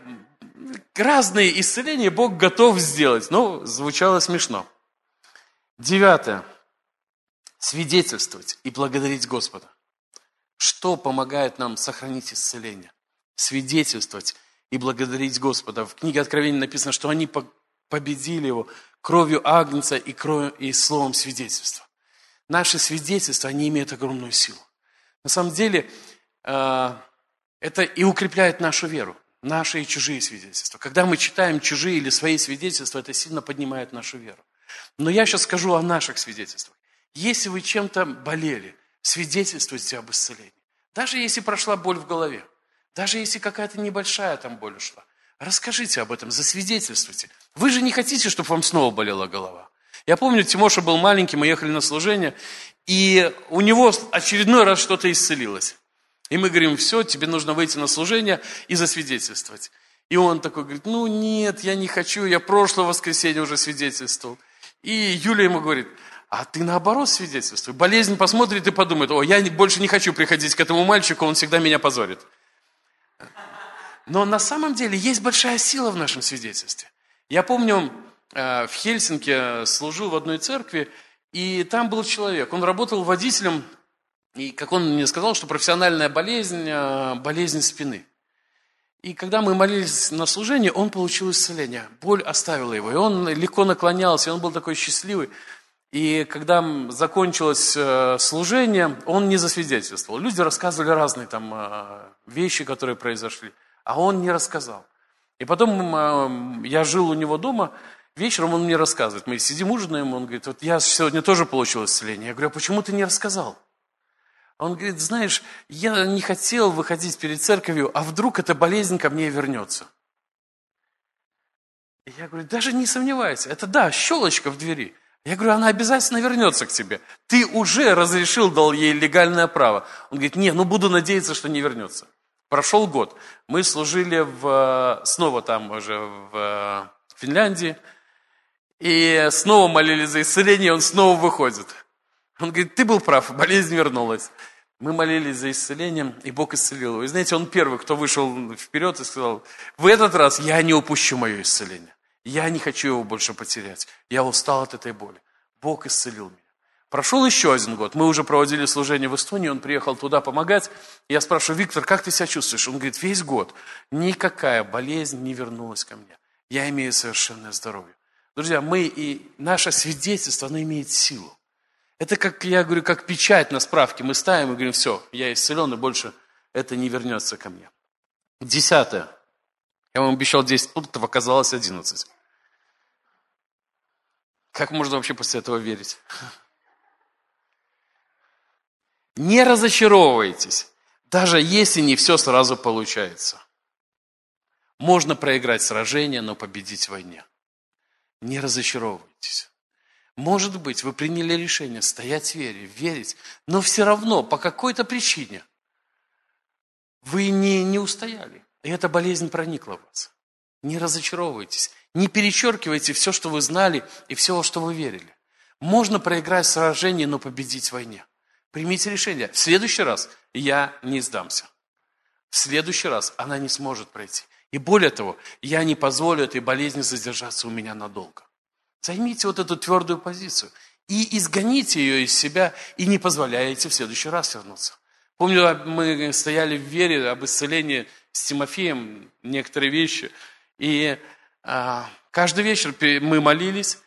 разные исцеления Бог готов сделать. Ну, звучало смешно. Девятое. Свидетельствовать и благодарить Господа. Что помогает нам сохранить исцеление? Свидетельствовать и благодарить Господа. В книге Откровения написано, что они победили его кровью Агнца и, кровью, и словом свидетельства. Наши свидетельства, они имеют огромную силу. На самом деле, э, это и укрепляет нашу веру, наши и чужие свидетельства. Когда мы читаем чужие или свои свидетельства, это сильно поднимает нашу веру. Но я сейчас скажу о наших свидетельствах. Если вы чем-то болели, свидетельствуйте об исцелении. Даже если прошла боль в голове, даже если какая-то небольшая там боль ушла, расскажите об этом, засвидетельствуйте. Вы же не хотите, чтобы вам снова болела голова. Я помню, Тимоша был маленький, мы ехали на служение, и у него очередной раз что-то исцелилось. И мы говорим, все, тебе нужно выйти на служение и засвидетельствовать. И он такой говорит, ну нет, я не хочу, я прошлое воскресенье уже свидетельствовал. И Юля ему говорит, а ты наоборот свидетельствуй. Болезнь посмотрит и подумает, о, я больше не хочу приходить к этому мальчику, он всегда меня позорит. Но на самом деле есть большая сила в нашем свидетельстве. Я помню, э, в Хельсинки служил в одной церкви, и там был человек, он работал водителем, и как он мне сказал, что профессиональная болезнь, э, болезнь спины. И когда мы молились на служении, он получил исцеление. Боль оставила его, и он легко наклонялся, и он был такой счастливый. И когда закончилось э, служение, он не засвидетельствовал. Люди рассказывали разные там вещи, которые произошли а он не рассказал. И потом я жил у него дома, вечером он мне рассказывает. Мы сидим, ужинаем, он говорит, вот я сегодня тоже получил исцеление. Я говорю, а почему ты не рассказал? Он говорит, знаешь, я не хотел выходить перед церковью, а вдруг эта болезнь ко мне вернется. И я говорю, даже не сомневайся, это да, щелочка в двери. Я говорю, она обязательно вернется к тебе. Ты уже разрешил, дал ей легальное право. Он говорит, не, ну буду надеяться, что не вернется. Прошел год. Мы служили в, снова там уже в Финляндии. И снова молились за исцеление, он снова выходит. Он говорит, ты был прав, болезнь вернулась. Мы молились за исцеление, и Бог исцелил его. И знаете, он первый, кто вышел вперед и сказал, в этот раз я не упущу мое исцеление. Я не хочу его больше потерять. Я устал от этой боли. Бог исцелил меня. Прошел еще один год. Мы уже проводили служение в Эстонии, он приехал туда помогать. Я спрашиваю, Виктор, как ты себя чувствуешь? Он говорит, весь год никакая болезнь не вернулась ко мне. Я имею совершенное здоровье. Друзья, мы и наше свидетельство, оно имеет силу. Это как, я говорю, как печать на справке. Мы ставим и говорим, все, я исцелен, и больше это не вернется ко мне. Десятое. Я вам обещал 10 пунктов, оказалось 11. Как можно вообще после этого верить? Не разочаровывайтесь, даже если не все сразу получается. Можно проиграть сражение, но победить в войне. Не разочаровывайтесь. Может быть, вы приняли решение стоять в вере, верить, но все равно по какой-то причине вы не, не устояли. И эта болезнь проникла в вас. Не разочаровывайтесь. Не перечеркивайте все, что вы знали и все, во что вы верили. Можно проиграть сражение, но победить в войне. Примите решение. В следующий раз я не сдамся. В следующий раз она не сможет пройти. И более того, я не позволю этой болезни задержаться у меня надолго. Займите вот эту твердую позицию и изгоните ее из себя и не позволяйте в следующий раз вернуться. Помню, мы стояли в вере об исцелении с Тимофеем, некоторые вещи. И а, каждый вечер мы молились,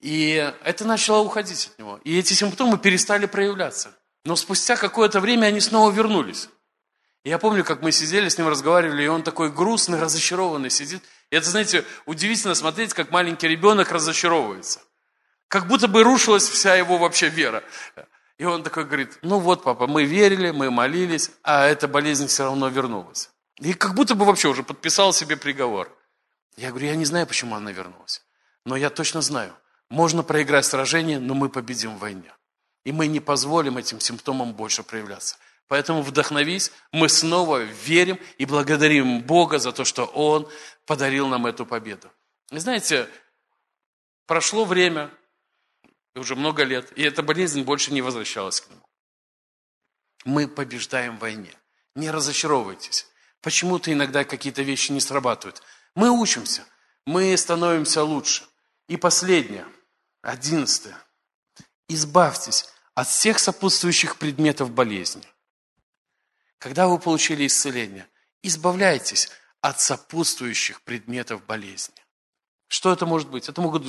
и это начало уходить от него. И эти симптомы перестали проявляться. Но спустя какое-то время они снова вернулись. я помню, как мы сидели с ним, разговаривали, и он такой грустный, разочарованный сидит. И это, знаете, удивительно смотреть, как маленький ребенок разочаровывается. Как будто бы рушилась вся его вообще вера. И он такой говорит, ну вот, папа, мы верили, мы молились, а эта болезнь все равно вернулась. И как будто бы вообще уже подписал себе приговор. Я говорю, я не знаю, почему она вернулась. Но я точно знаю, можно проиграть сражение, но мы победим в войне. И мы не позволим этим симптомам больше проявляться. Поэтому вдохновись, мы снова верим и благодарим Бога за то, что Он подарил нам эту победу. И знаете, прошло время, уже много лет, и эта болезнь больше не возвращалась к нему. Мы побеждаем в войне. Не разочаровывайтесь. Почему-то иногда какие-то вещи не срабатывают. Мы учимся, мы становимся лучше. И последнее, одиннадцатое. Избавьтесь от всех сопутствующих предметов болезни. Когда вы получили исцеление, избавляйтесь от сопутствующих предметов болезни. Что это может быть? Это могут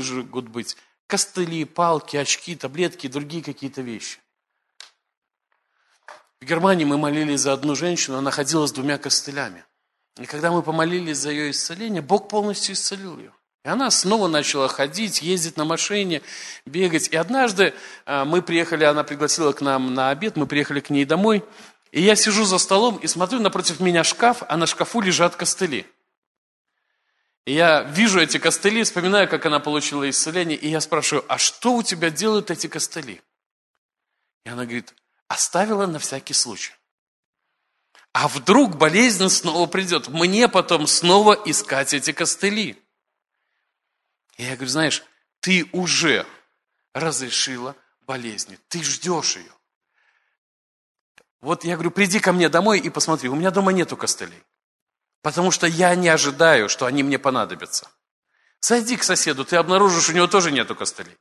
быть костыли, палки, очки, таблетки и другие какие-то вещи. В Германии мы молились за одну женщину, она ходила с двумя костылями. И когда мы помолились за ее исцеление, Бог полностью исцелил ее. И она снова начала ходить, ездить на машине, бегать. И однажды а, мы приехали, она пригласила к нам на обед, мы приехали к ней домой. И я сижу за столом и смотрю, напротив меня шкаф, а на шкафу лежат костыли. И я вижу эти костыли, вспоминаю, как она получила исцеление, и я спрашиваю, а что у тебя делают эти костыли? И она говорит, оставила на всякий случай. А вдруг болезнь снова придет? Мне потом снова искать эти костыли. И я говорю, знаешь, ты уже разрешила болезни, ты ждешь ее. Вот я говорю, приди ко мне домой и посмотри, у меня дома нету костылей. Потому что я не ожидаю, что они мне понадобятся. Зайди к соседу, ты обнаружишь, у него тоже нету костылей.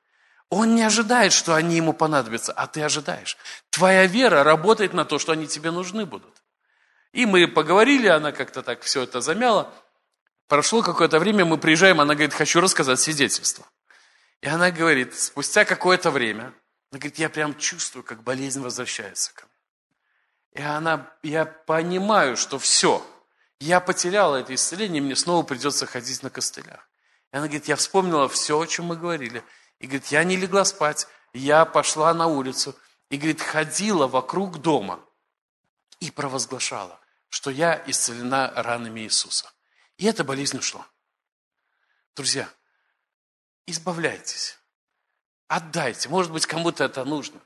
Он не ожидает, что они ему понадобятся, а ты ожидаешь. Твоя вера работает на то, что они тебе нужны будут. И мы поговорили, она как-то так все это замяла. Прошло какое-то время, мы приезжаем, она говорит, хочу рассказать свидетельство. И она говорит, спустя какое-то время, она говорит, я прям чувствую, как болезнь возвращается ко мне. И она, я понимаю, что все, я потеряла это исцеление, мне снова придется ходить на костылях. И она говорит, я вспомнила все, о чем мы говорили. И говорит, я не легла спать, я пошла на улицу. И говорит, ходила вокруг дома и провозглашала, что я исцелена ранами Иисуса. И эта болезнь ушла. Друзья, избавляйтесь, отдайте. Может быть, кому-то это нужно.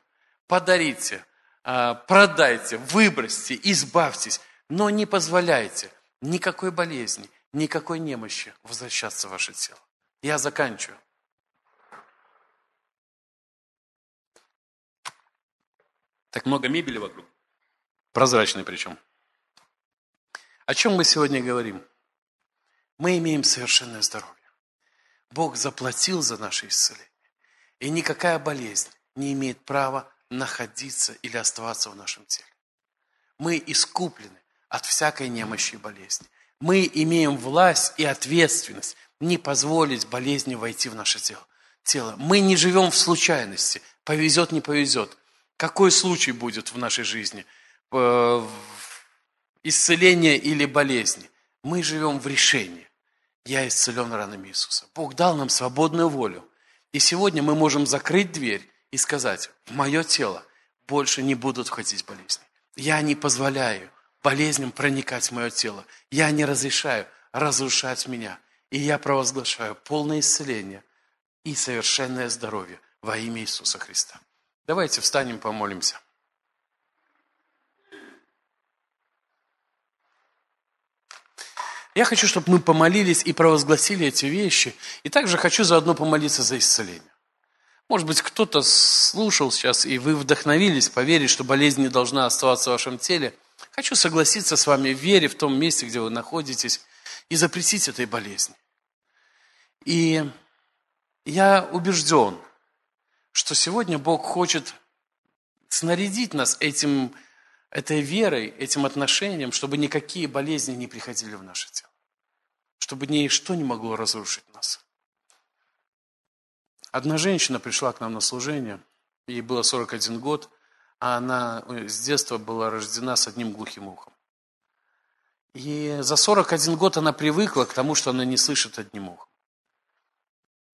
Подарите, а, продайте, выбросьте, избавьтесь. Но не позволяйте никакой болезни, никакой немощи возвращаться в ваше тело. Я заканчиваю. Так много мебели вокруг. Прозрачной причем. О чем мы сегодня говорим? Мы имеем совершенное здоровье. Бог заплатил за наше исцеление. И никакая болезнь не имеет права находиться или оставаться в нашем теле. Мы искуплены от всякой немощи и болезни. Мы имеем власть и ответственность не позволить болезни войти в наше тело. Мы не живем в случайности. Повезет, не повезет. Какой случай будет в нашей жизни? Э, исцеление или болезни? Мы живем в решении. Я исцелен ранами Иисуса. Бог дал нам свободную волю. И сегодня мы можем закрыть дверь и сказать, в мое тело больше не будут входить болезни. Я не позволяю болезням проникать в мое тело. Я не разрешаю разрушать меня. И я провозглашаю полное исцеление и совершенное здоровье во имя Иисуса Христа. Давайте встанем, помолимся. Я хочу, чтобы мы помолились и провозгласили эти вещи. И также хочу заодно помолиться за исцеление. Может быть, кто-то слушал сейчас, и вы вдохновились поверить, что болезнь не должна оставаться в вашем теле. Хочу согласиться с вами в вере в том месте, где вы находитесь, и запретить этой болезни. И я убежден, что сегодня Бог хочет снарядить нас этим этой верой, этим отношением, чтобы никакие болезни не приходили в наше тело. Чтобы ничто не могло разрушить нас. Одна женщина пришла к нам на служение, ей было 41 год, а она э, с детства была рождена с одним глухим ухом. И за 41 год она привыкла к тому, что она не слышит одним ухом.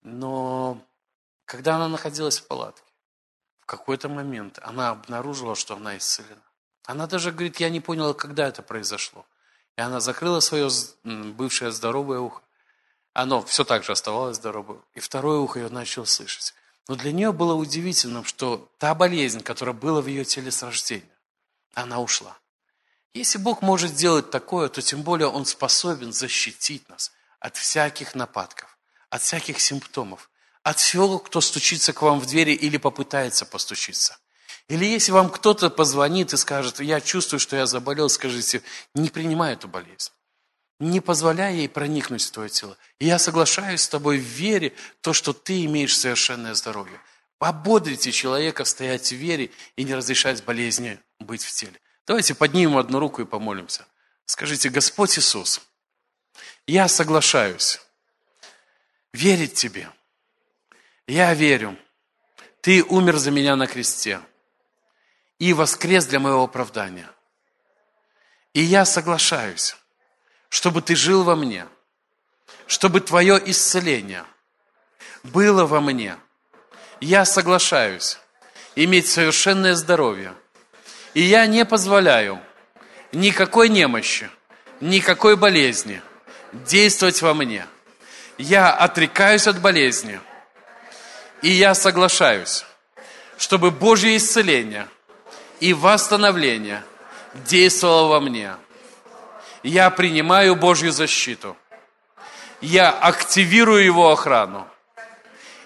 Но когда она находилась в палатке, в какой-то момент она обнаружила, что она исцелена. Она даже говорит, я не поняла, когда это произошло. И она закрыла свое бывшее здоровое ухо. Оно все так же оставалось здоровым. И второе ухо ее начало слышать. Но для нее было удивительным, что та болезнь, которая была в ее теле с рождения, она ушла. Если Бог может сделать такое, то тем более Он способен защитить нас от всяких нападков, от всяких симптомов, от всего, кто стучится к вам в двери или попытается постучиться. Или если вам кто-то позвонит и скажет, я чувствую, что я заболел, скажите, не принимай эту болезнь. Не позволяй ей проникнуть в твое тело. И я соглашаюсь с тобой в вере, то, что ты имеешь совершенное здоровье. Ободрите человека стоять в вере и не разрешать болезни быть в теле. Давайте поднимем одну руку и помолимся. Скажите, Господь Иисус, я соглашаюсь верить Тебе. Я верю, Ты умер за меня на кресте и воскрес для моего оправдания. И я соглашаюсь, чтобы Ты жил во мне, чтобы Твое исцеление было во мне. Я соглашаюсь иметь совершенное здоровье. И я не позволяю никакой немощи, никакой болезни действовать во мне. Я отрекаюсь от болезни. И я соглашаюсь, чтобы Божье исцеление – и восстановление действовало во мне. Я принимаю Божью защиту. Я активирую Его охрану.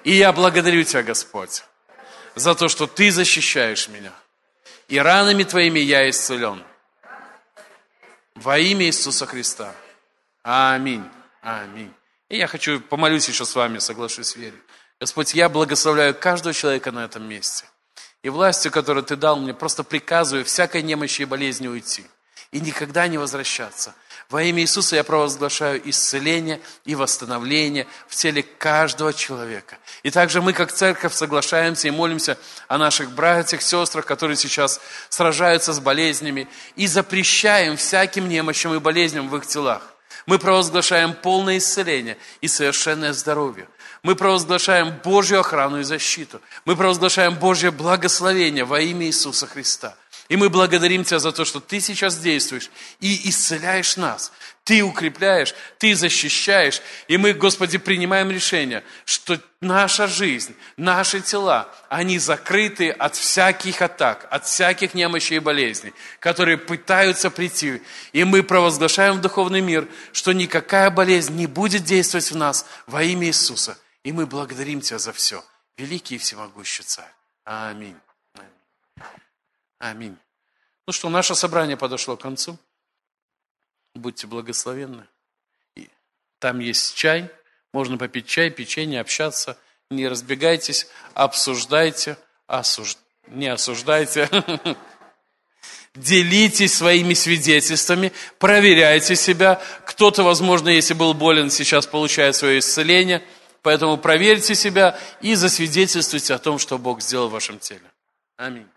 И я благодарю Тебя, Господь, за то, что Ты защищаешь меня. И ранами Твоими я исцелен. Во имя Иисуса Христа. Аминь. Аминь. И я хочу, помолюсь еще с вами, соглашусь в вере. Господь, я благословляю каждого человека на этом месте и властью, которую Ты дал мне, просто приказываю всякой немощи и болезни уйти и никогда не возвращаться. Во имя Иисуса я провозглашаю исцеление и восстановление в теле каждого человека. И также мы, как церковь, соглашаемся и молимся о наших братьях, сестрах, которые сейчас сражаются с болезнями, и запрещаем всяким немощам и болезням в их телах. Мы провозглашаем полное исцеление и совершенное здоровье. Мы провозглашаем Божью охрану и защиту. Мы провозглашаем Божье благословение во имя Иисуса Христа. И мы благодарим Тебя за то, что Ты сейчас действуешь и исцеляешь нас. Ты укрепляешь, Ты защищаешь. И мы, Господи, принимаем решение, что наша жизнь, наши тела, они закрыты от всяких атак, от всяких немощей и болезней, которые пытаются прийти. И мы провозглашаем в духовный мир, что никакая болезнь не будет действовать в нас во имя Иисуса. И мы благодарим Тебя за все. Великий и всемогущий Царь. Аминь. Аминь. Ну что, наше собрание подошло к концу. Будьте благословенны. И там есть чай. Можно попить чай, печенье, общаться. Не разбегайтесь, обсуждайте. Осуж... Не осуждайте. Делитесь своими свидетельствами, проверяйте себя. Кто-то, возможно, если был болен, сейчас получает свое исцеление – Поэтому проверьте себя и засвидетельствуйте о том, что Бог сделал в вашем теле. Аминь.